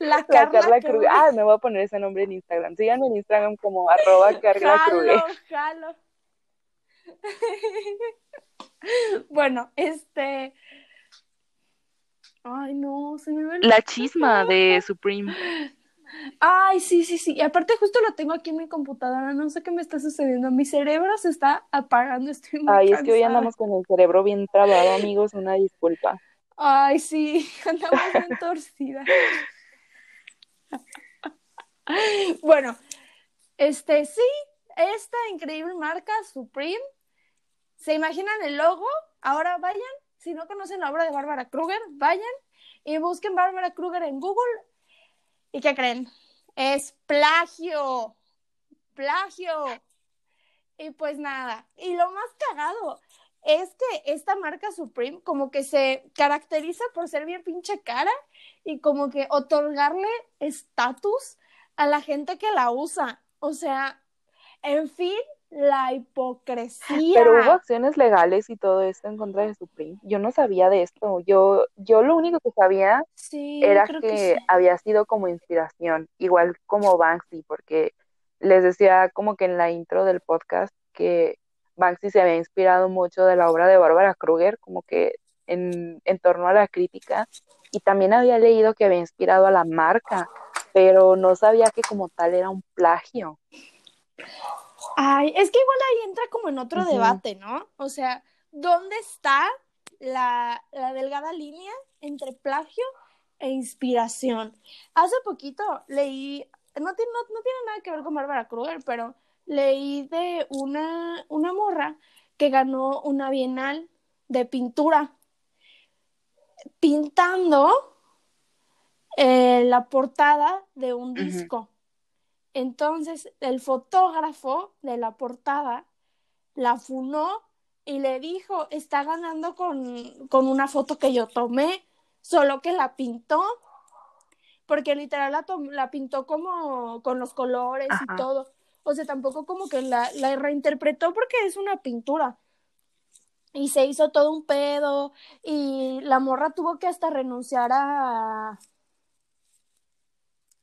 La Carla, Cruz. Ah, me voy a poner ese nombre en Instagram. Síganme en Instagram como arroba Carla Cruz. bueno, este. Ay, no, se me ve. La chisma de Supreme. Ay, sí, sí, sí. Y aparte justo lo tengo aquí en mi computadora. No sé qué me está sucediendo. Mi cerebro se está apagando. Estoy muy Ay, es que hoy andamos con el cerebro bien trabado, amigos. Una disculpa. Ay, sí, andamos bien torcida. bueno, este sí, esta increíble marca Supreme. ¿Se imaginan el logo? Ahora vayan, si no conocen la obra de Bárbara Kruger, vayan y busquen Bárbara Kruger en Google. ¿Y qué creen? Es plagio. Plagio. Y pues nada. Y lo más cagado es que esta marca Supreme como que se caracteriza por ser bien pinche cara y como que otorgarle estatus a la gente que la usa. O sea, en fin, la hipocresía. Pero hubo acciones legales y todo esto en contra de Supreme. Yo no sabía de esto. Yo, yo lo único que sabía era que, había sido como inspiración, igual como Banksy, porque les decía como que en la intro del podcast que Banksy se había inspirado mucho de la obra de Bárbara Kruger, como que en, en torno a la crítica, y también había leído que había inspirado a la marca, pero no sabía que como tal era un plagio. Ay, es que igual ahí entra como en otro debate, ¿no? O sea, ¿dónde está la, la delgada línea entre plagio e inspiración? Hace poquito leí, no, tiene, no tiene nada que ver con Bárbara Kruger, pero leí de una, una morra que ganó una bienal de pintura pintando eh, la portada de un disco. Entonces el fotógrafo de la portada la funó y le dijo, está ganando con, con una foto que yo tomé, solo que la pintó, porque literal la, la pintó como con los colores y todo. O sea, tampoco como que la, la reinterpretó porque es una pintura. Y se hizo todo un pedo y la morra tuvo que hasta renunciar a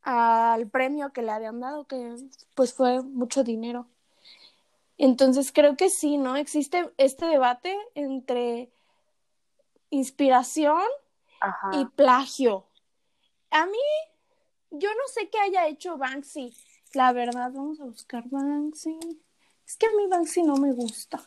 al premio que le habían dado, que pues fue mucho dinero. Entonces creo que sí, ¿no? Existe este debate entre inspiración y plagio. A mí, yo no sé qué haya hecho Banksy La verdad, vamos a buscar Banksy. Es que a mí Banksy no me gusta.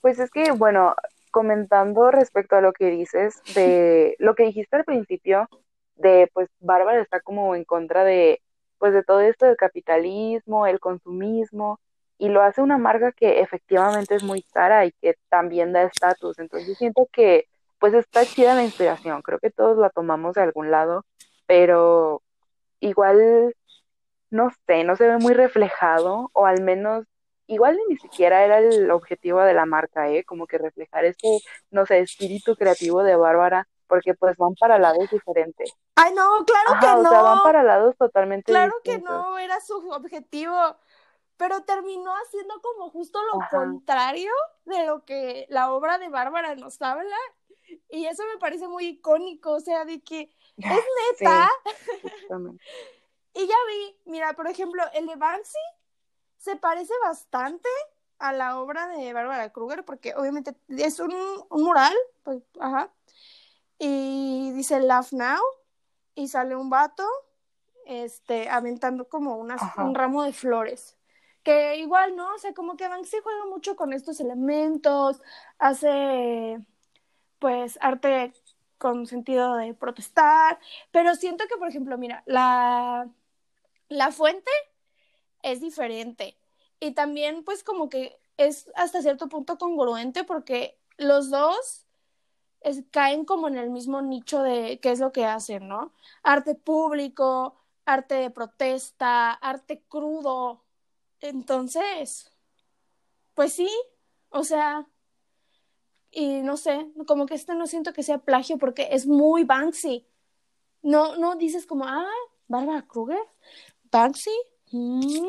Pues es que, bueno, comentando respecto a lo que dices, de lo que dijiste al principio, de pues Bárbara está como en contra de pues de todo esto del capitalismo, el consumismo, y lo hace una marca que efectivamente es muy cara y que también da estatus. Entonces siento que pues está chida la inspiración, creo que todos la tomamos de algún lado, pero igual, no sé, no se ve muy reflejado, o al menos, igual ni siquiera era el objetivo de la marca, ¿eh? Como que reflejar ese, no sé, espíritu creativo de Bárbara, porque pues van para lados diferentes. Ay, no, claro que o no. sea, van para lados totalmente Claro distintos. que no, era su objetivo, pero terminó haciendo como justo lo Ajá. contrario de lo que la obra de Bárbara nos habla. Y eso me parece muy icónico, o sea, de que es neta. Sí. Y ya vi, mira, por ejemplo, el de Banksy se parece bastante a la obra de Bárbara Kruger, porque obviamente es un, un mural, pues, ajá. Y dice Laugh Now, y sale un vato, este, aventando como unas, Ajá. un ramo de flores. Que igual, ¿no? O sea, como que Banksy juega mucho con estos elementos, hace, pues, arte con sentido de protestar, pero siento que, por ejemplo, mira, la, la fuente es diferente y también pues como que es hasta cierto punto congruente porque los dos es- caen como en el mismo nicho de qué es lo que hacen, ¿no? Arte público, arte de protesta, arte crudo. Entonces, pues sí, o sea, y no sé, como que este no siento que sea plagio porque es muy Banksy. No, no dices como, ah, Bárbara Kruger, Banksy, Mm,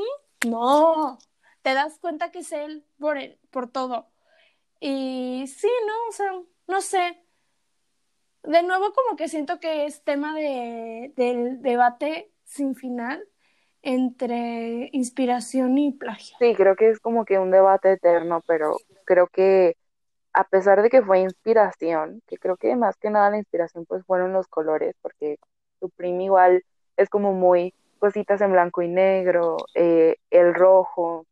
no, te das cuenta que es él por, el- por todo. Y sí, ¿no? O sea, no sé. De nuevo como que siento que es tema de, del debate sin final entre inspiración y plagio. Sí, creo que es como que un debate eterno, pero creo que a pesar de que fue inspiración, que creo que más que nada la inspiración pues fueron los colores, porque Supreme igual es como muy cositas en blanco y negro, eh, el rojo,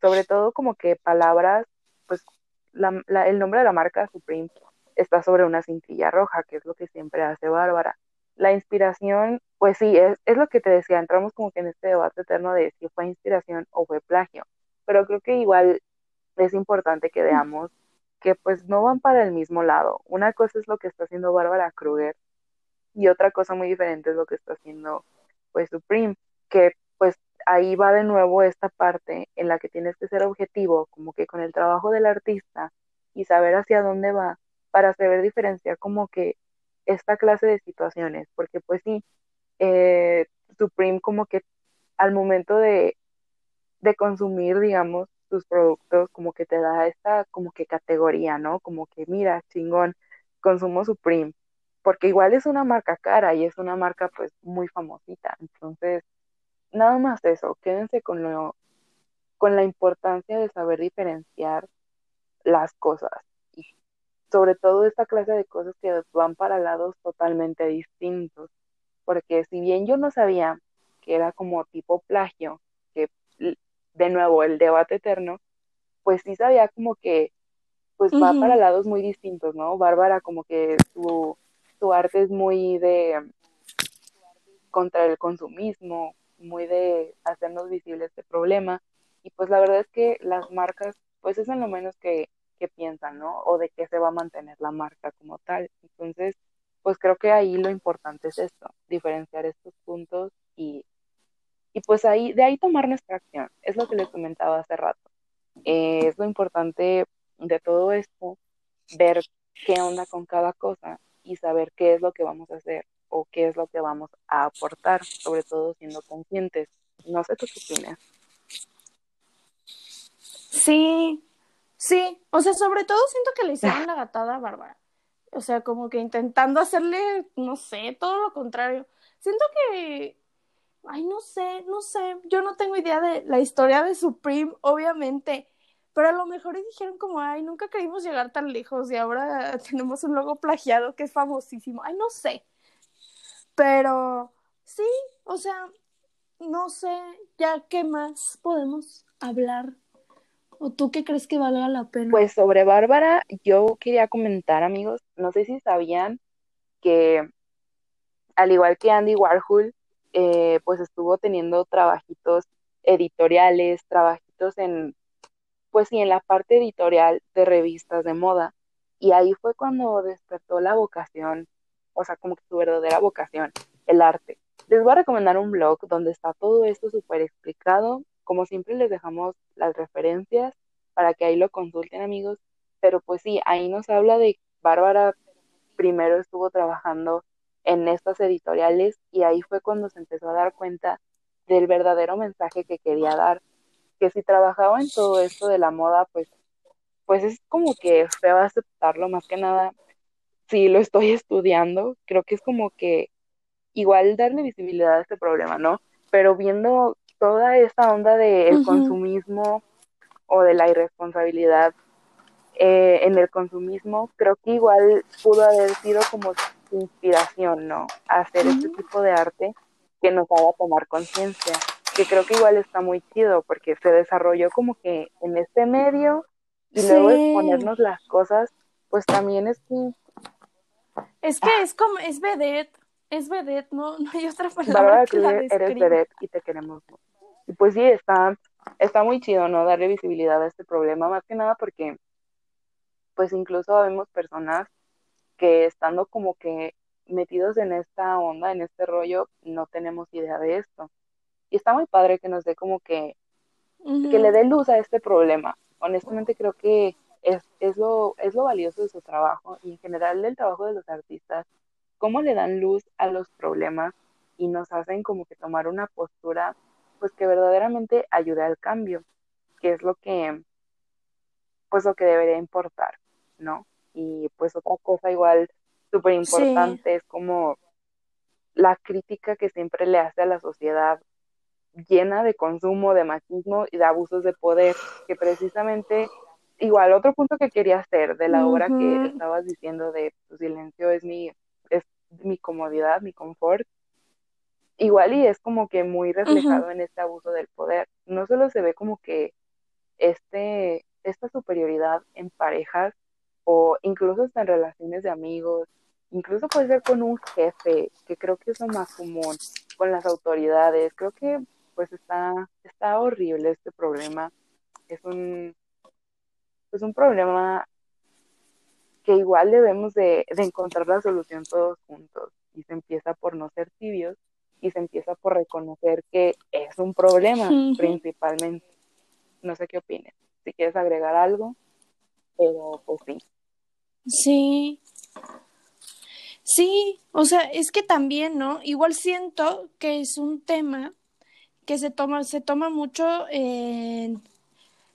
sobre todo como que palabras, pues la- la- el nombre de la marca Supreme está sobre una cintilla roja, que es lo que siempre hace Bárbara. La inspiración, pues sí, es, es lo que te decía, entramos como que en este debate eterno de si fue inspiración o fue plagio, pero creo que igual es importante que veamos que pues no van para el mismo lado. Una cosa es lo que está haciendo Bárbara Kruger y otra cosa muy diferente es lo que está haciendo pues Supreme, que pues ahí va de nuevo esta parte en la que tienes que ser objetivo, como que con el trabajo del artista y saber hacia dónde va para saber diferenciar como que esta clase de situaciones, porque pues sí, eh, Supreme como que al momento de, de consumir, digamos, tus productos, como que te da esta como que categoría, ¿no? Como que mira, chingón, consumo Supreme, porque igual es una marca cara y es una marca pues muy famosita, entonces nada más eso, quédense con lo con la importancia de saber diferenciar las cosas sobre todo esta clase de cosas que van para lados totalmente distintos, porque si bien yo no sabía que era como tipo plagio, que de nuevo el debate eterno, pues sí sabía como que pues va para lados muy distintos, ¿no? Bárbara como que su, su arte es muy de contra el consumismo, muy de hacernos visibles este problema, y pues la verdad es que las marcas, pues es en lo menos que, que piensan, ¿no? O de qué se va a mantener la marca como tal. Entonces, pues creo que ahí lo importante es esto, diferenciar estos puntos y, y pues ahí, de ahí tomar nuestra acción. Es lo que les comentaba hace rato. Eh, es lo importante de todo esto, ver qué onda con cada cosa y saber qué es lo que vamos a hacer o qué es lo que vamos a aportar, sobre todo siendo conscientes. No sé tú qué opinas. Sí, sí, o sea, sobre todo siento que le hicieron la gatada a Bárbara. O sea, como que intentando hacerle, no sé, todo lo contrario. Siento que, ay, no sé, no sé, yo no tengo idea de la historia de Supreme, obviamente, pero a lo mejor dijeron como, ay, nunca creímos llegar tan lejos y ahora tenemos un logo plagiado que es famosísimo. Ay, no sé. Pero sí, o sea, no sé, ya qué más podemos hablar. ¿O tú qué crees que valga la pena? Pues sobre Bárbara, yo quería comentar, amigos, no sé si sabían que al igual que Andy Warhol, eh, pues estuvo teniendo trabajitos editoriales, trabajitos en, pues sí, en la parte editorial de revistas de moda. Y ahí fue cuando despertó la vocación, o sea, como que su verdadera vocación, el arte. Les voy a recomendar un blog donde está todo esto súper explicado. Como siempre les dejamos las referencias para que ahí lo consulten amigos. Pero pues sí, ahí nos habla de Bárbara primero estuvo trabajando en estas editoriales y ahí fue cuando se empezó a dar cuenta del verdadero mensaje que quería dar, que si trabajaba en todo esto de la moda, pues, pues es como que feo aceptarlo más que nada. Si lo estoy estudiando, creo que es como que igual darle visibilidad a este problema, ¿no? Pero viendo toda esta onda del consumismo o de la irresponsabilidad eh, en el consumismo, creo que igual pudo haber sido como su inspiración, ¿no? hacer este tipo de arte que nos haga tomar conciencia, que creo que igual está muy chido porque se desarrolló como que en este medio y luego exponernos las cosas, pues también es que... Es que es como, es vedette, es vedette, no, no hay otra palabra que la eres vedette y te queremos. Y pues sí, está, está muy chido, ¿no? Darle visibilidad a este problema, más que nada porque, pues incluso vemos personas que estando como que metidos en esta onda, en este rollo, no tenemos idea de esto. Y está muy padre que nos dé como que, que le dé luz a este problema. Honestamente creo que es, es, lo, es lo valioso de su trabajo y en general del trabajo de los artistas cómo le dan luz a los problemas y nos hacen como que tomar una postura pues que verdaderamente ayude al cambio, que es lo que pues lo que debería importar, ¿no? Y pues otra cosa igual súper importante es como la crítica que siempre le hace a la sociedad llena de consumo, de machismo y de abusos de poder, que precisamente, igual otro punto que quería hacer de la obra que estabas diciendo de tu silencio es mi mi comodidad, mi confort, igual y es como que muy reflejado en este abuso del poder. No solo se ve como que este, esta superioridad en parejas o incluso hasta en relaciones de amigos, incluso puede ser con un jefe, que creo que es lo más común, con las autoridades. Creo que pues está, está horrible este problema. Es un, es un problema que igual debemos de, encontrar la solución todos juntos y se empieza por no ser tibios y se empieza por reconocer que es un problema principalmente. No sé qué opines, si quieres agregar algo, pero pues sí. Sí. Sí, o sea, es que también, ¿no? Igual siento que es un tema que se toma, se toma mucho en,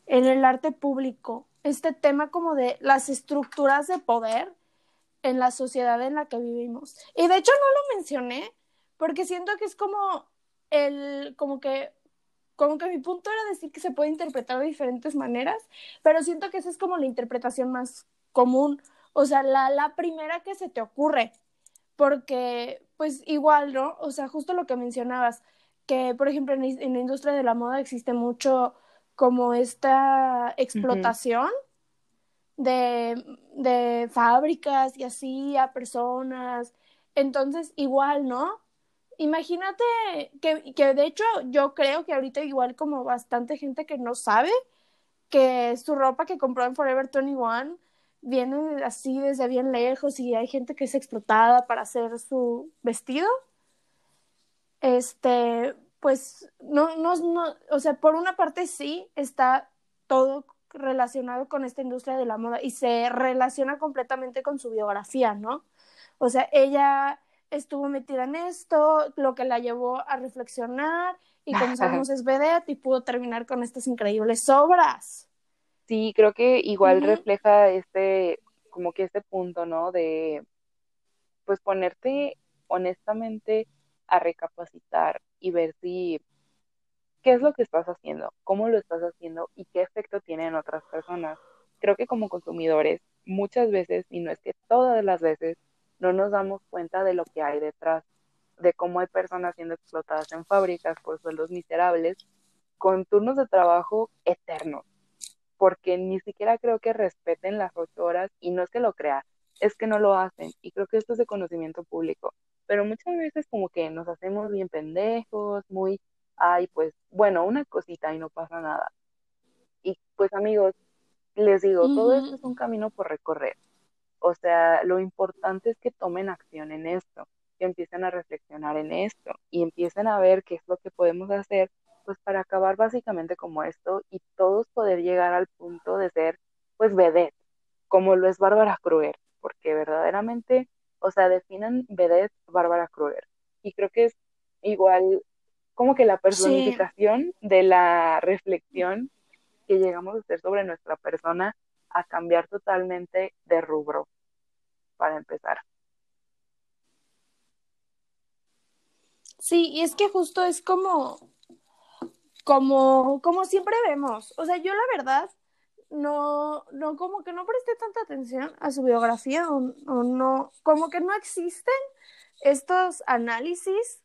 en el arte público este tema como de las estructuras de poder en la sociedad en la que vivimos. Y de hecho no lo mencioné porque siento que es como el, como que, como que mi punto era decir que se puede interpretar de diferentes maneras, pero siento que esa es como la interpretación más común, o sea, la, la primera que se te ocurre, porque pues igual, ¿no? O sea, justo lo que mencionabas, que por ejemplo en, en la industria de la moda existe mucho como esta explotación de, de fábricas y así a personas. Entonces, igual, ¿no? Imagínate que, que de hecho yo creo que ahorita igual como bastante gente que no sabe que su ropa que compró en Forever 21 viene así desde bien lejos y hay gente que es explotada para hacer su vestido. Este, pues no, no, no, o sea, por una parte sí está todo relacionado con esta industria de la moda y se relaciona completamente con su biografía, ¿no? O sea, ella estuvo metida en esto, lo que la llevó a reflexionar y como sabemos es vedette y pudo terminar con estas increíbles obras. Sí, creo que igual refleja este, como que este punto, ¿no? De, pues ponerte honestamente a recapacitar y ver si qué es lo que estás haciendo, cómo lo estás haciendo y qué efecto tiene en otras personas. Creo que como consumidores muchas veces, y no es que todas las veces, no nos damos cuenta de lo que hay detrás de cómo hay personas siendo explotadas en fábricas por sueldos miserables, con turnos de trabajo eternos, porque ni siquiera creo que respeten las ocho horas y no es que lo crea, es que no lo hacen y creo que esto es de conocimiento público, pero muchas veces como que nos hacemos bien pendejos, muy, ay, pues bueno, una cosita y no pasa nada. Y pues amigos, les digo, todo esto es un camino por recorrer. O sea, lo importante es que tomen acción en esto, que empiecen a reflexionar en esto y empiecen a ver qué es lo que podemos hacer pues para acabar básicamente como esto y todos poder llegar al punto de ser pues vedette, como lo es Bárbara Kruger, porque verdaderamente, o sea, definen vedette Bárbara Kruger. Y creo que es igual como que la personificación de la reflexión que llegamos a hacer sobre nuestra persona a cambiar totalmente de rubro, para empezar. Sí, y es que justo es como, como, como siempre vemos. O sea, yo la verdad no, no, como que no presté tanta atención a su biografía o, no, como que no existen estos análisis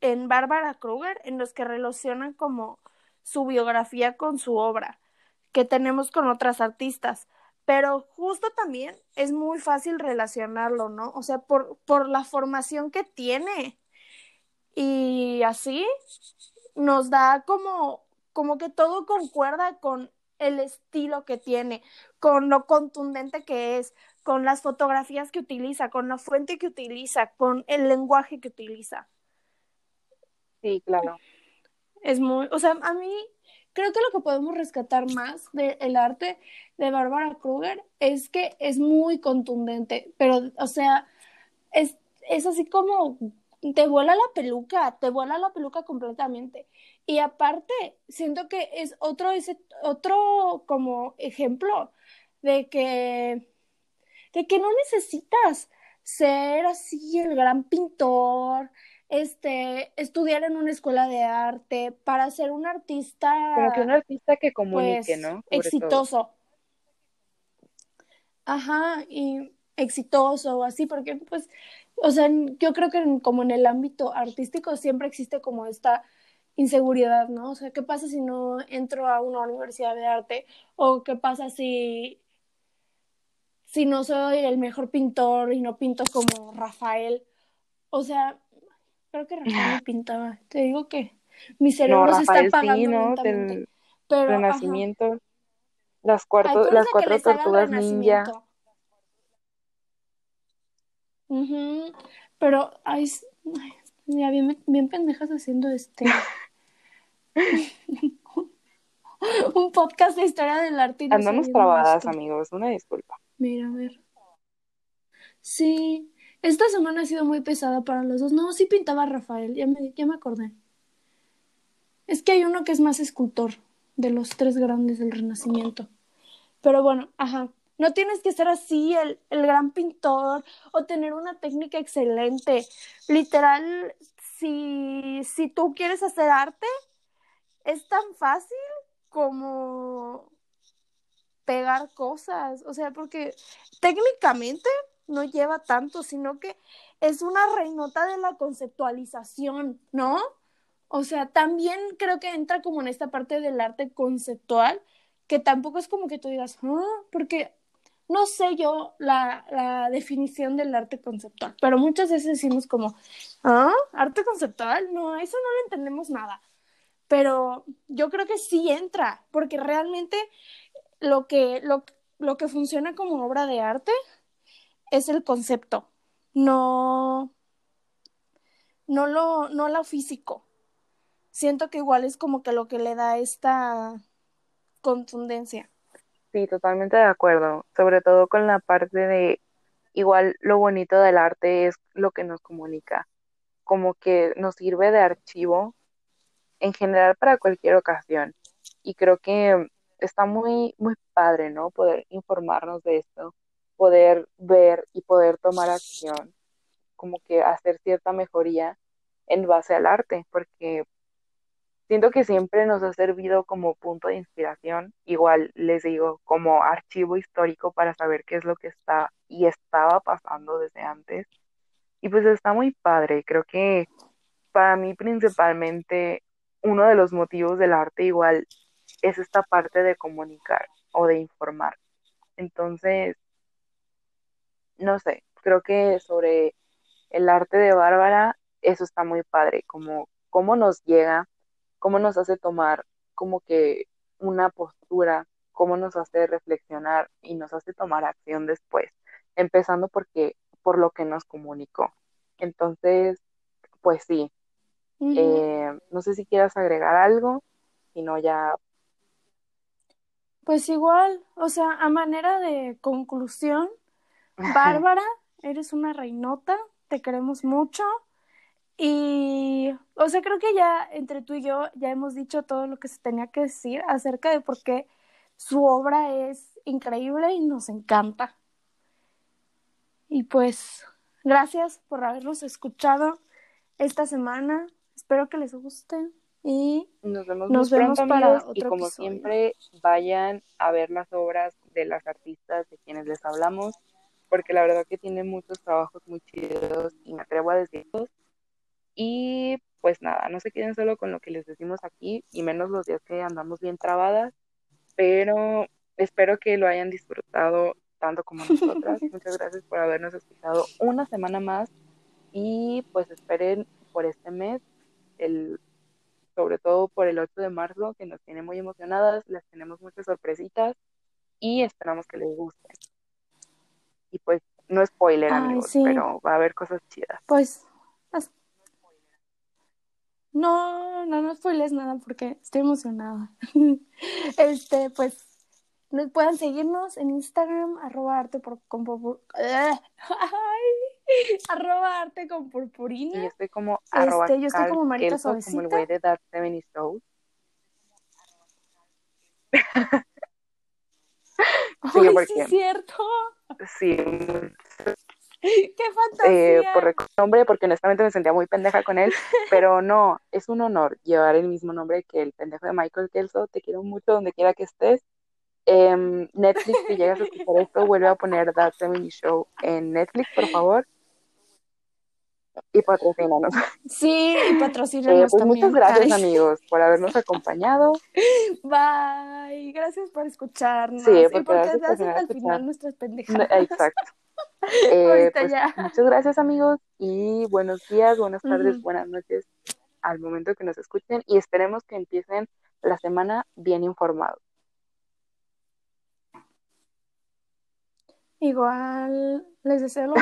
en Bárbara Kruger en los que relacionan como su biografía con su obra que tenemos con otras artistas. Pero justo también es muy fácil relacionarlo, ¿no? O sea, por, por la formación que tiene. Y así nos da como, como que todo concuerda con el estilo que tiene, con lo contundente que es, con las fotografías que utiliza, con la fuente que utiliza, con el lenguaje que utiliza. Sí, claro. Es muy, o sea, a mí creo que lo que podemos rescatar más del arte de Bárbara Kruger es que es muy contundente, pero, o sea, es, es así como te vuela la peluca, te vuela la peluca completamente. Y aparte, siento que es otro, ese, otro como ejemplo de que, de que no necesitas ser así el gran pintor, este, estudiar en una escuela de arte para ser un artista. Como que un artista que comunique, pues, ¿no? exitoso. Ajá, y exitoso, así, porque pues, o sea, yo creo que como en el ámbito artístico siempre existe como esta inseguridad, ¿no? O sea, ¿qué pasa si no entro a una universidad de arte? ¿O qué pasa si, si no soy el mejor pintor y no pinto como Rafael? O sea, Creo que Rafael pintaba. Te digo que mi cerebro se está apagando sí, Pero, Renacimiento. Las, cuarto, las cuatro tortugas ninja. Pero, ay, ya bien, bien pendejas haciendo este. un podcast de historia del arte. Andamos trabadas, amigos. Una disculpa. Mira, a ver. Sí, esta semana ha sido muy pesada para los dos. No, sí pintaba Rafael, ya me, ya me acordé. Es que hay uno que es más escultor, de los tres grandes del Renacimiento. Pero bueno, ajá. No tienes que ser así el, el gran pintor o tener una técnica excelente. Literal, si, si tú quieres hacer arte, es tan fácil como pegar cosas. O sea, porque técnicamente no lleva tanto, sino que es una reinota de la conceptualización, ¿no? O sea, también creo que entra como en esta parte del arte conceptual, que tampoco es como que tú digas, ¿Ah? porque no sé yo la, la, definición del arte conceptual, pero muchas veces decimos como, ¿ah? ¿Arte conceptual? No, eso no lo entendemos nada. Pero yo creo que sí entra, porque realmente lo que, lo, lo que funciona como obra de arte es el concepto, no, no lo, no lo físico. Siento que igual es como que lo que le da esta contundencia. Sí, totalmente de acuerdo, sobre todo con la parte de igual lo bonito del arte es lo que nos comunica, como que nos sirve de archivo en general para cualquier ocasión. Y creo que está muy, muy padre, ¿no? Poder informarnos de esto poder ver y poder tomar acción, como que hacer cierta mejoría en base al arte, porque siento que siempre nos ha servido como punto de inspiración, igual les digo, como archivo histórico para saber qué es lo que está y estaba pasando desde antes. Y pues está muy padre, creo que para mí principalmente uno de los motivos del arte igual es esta parte de comunicar o de informar. Entonces, no sé, creo que sobre el arte de Bárbara, eso está muy padre, como cómo nos llega, cómo nos hace tomar como que una postura, cómo nos hace reflexionar y nos hace tomar acción después, empezando porque por lo que nos comunicó. Entonces, pues sí, eh, no sé si quieras agregar algo, si no ya... Pues igual, o sea, a manera de conclusión, Bárbara, eres una reinota, te queremos mucho. Y, o sea, creo que ya entre tú y yo ya hemos dicho todo lo que se tenía que decir acerca de por qué su obra es increíble y nos encanta. Y pues, gracias por habernos escuchado esta semana. Espero que les guste y nos vemos, pronto, para otro y como siempre vayan a ver las obras de las artistas de quienes les hablamos porque la verdad que tiene muchos trabajos muy chidos y me atrevo a decirlos. Y pues nada, no se queden solo con lo que les decimos aquí y menos los días que andamos bien trabadas, pero espero que lo hayan disfrutado tanto como nosotras. Muchas gracias por habernos escuchado una semana más y pues esperen por este mes, el, sobre todo por el 8 de marzo, que nos tiene muy emocionadas, les tenemos muchas sorpresitas y esperamos que les gusten. Y pues no spoiler, amigos, pero va a haber cosas chidas. Pues no, no, no spoiles nada porque estoy emocionada. este, pues, nos pueden seguirnos en Instagram, arroba arte por, con arroba arte con purpurina. Y yo estoy como arroba este, yo estoy como Marita Suavecita. Como el güey de Dark Seven Show. Sí, sí, es cierto. Sí. ¡Qué fantasía! Eh, por nombre, porque honestamente me sentía muy pendeja con él, pero no, es un honor llevar el mismo nombre que el pendejo de Michael Kelso. Te quiero mucho donde quiera que estés. Em, Netflix, si llegas a escuchar esto, vuelve a poner That Family Show en Netflix, por favor. Y patrocínanos. Sí, y patrocínanos eh, pues Muchas gracias, amigos, por habernos acompañado. Bye. Gracias por escucharnos. Sí, porque, y porque hacen al final nuestras pendejadas. Exacto. Eh, pues, muchas gracias amigos y buenos días, buenas tardes, buenas noches al momento que nos escuchen y esperemos que empiecen la semana bien informados. Igual les deseo lo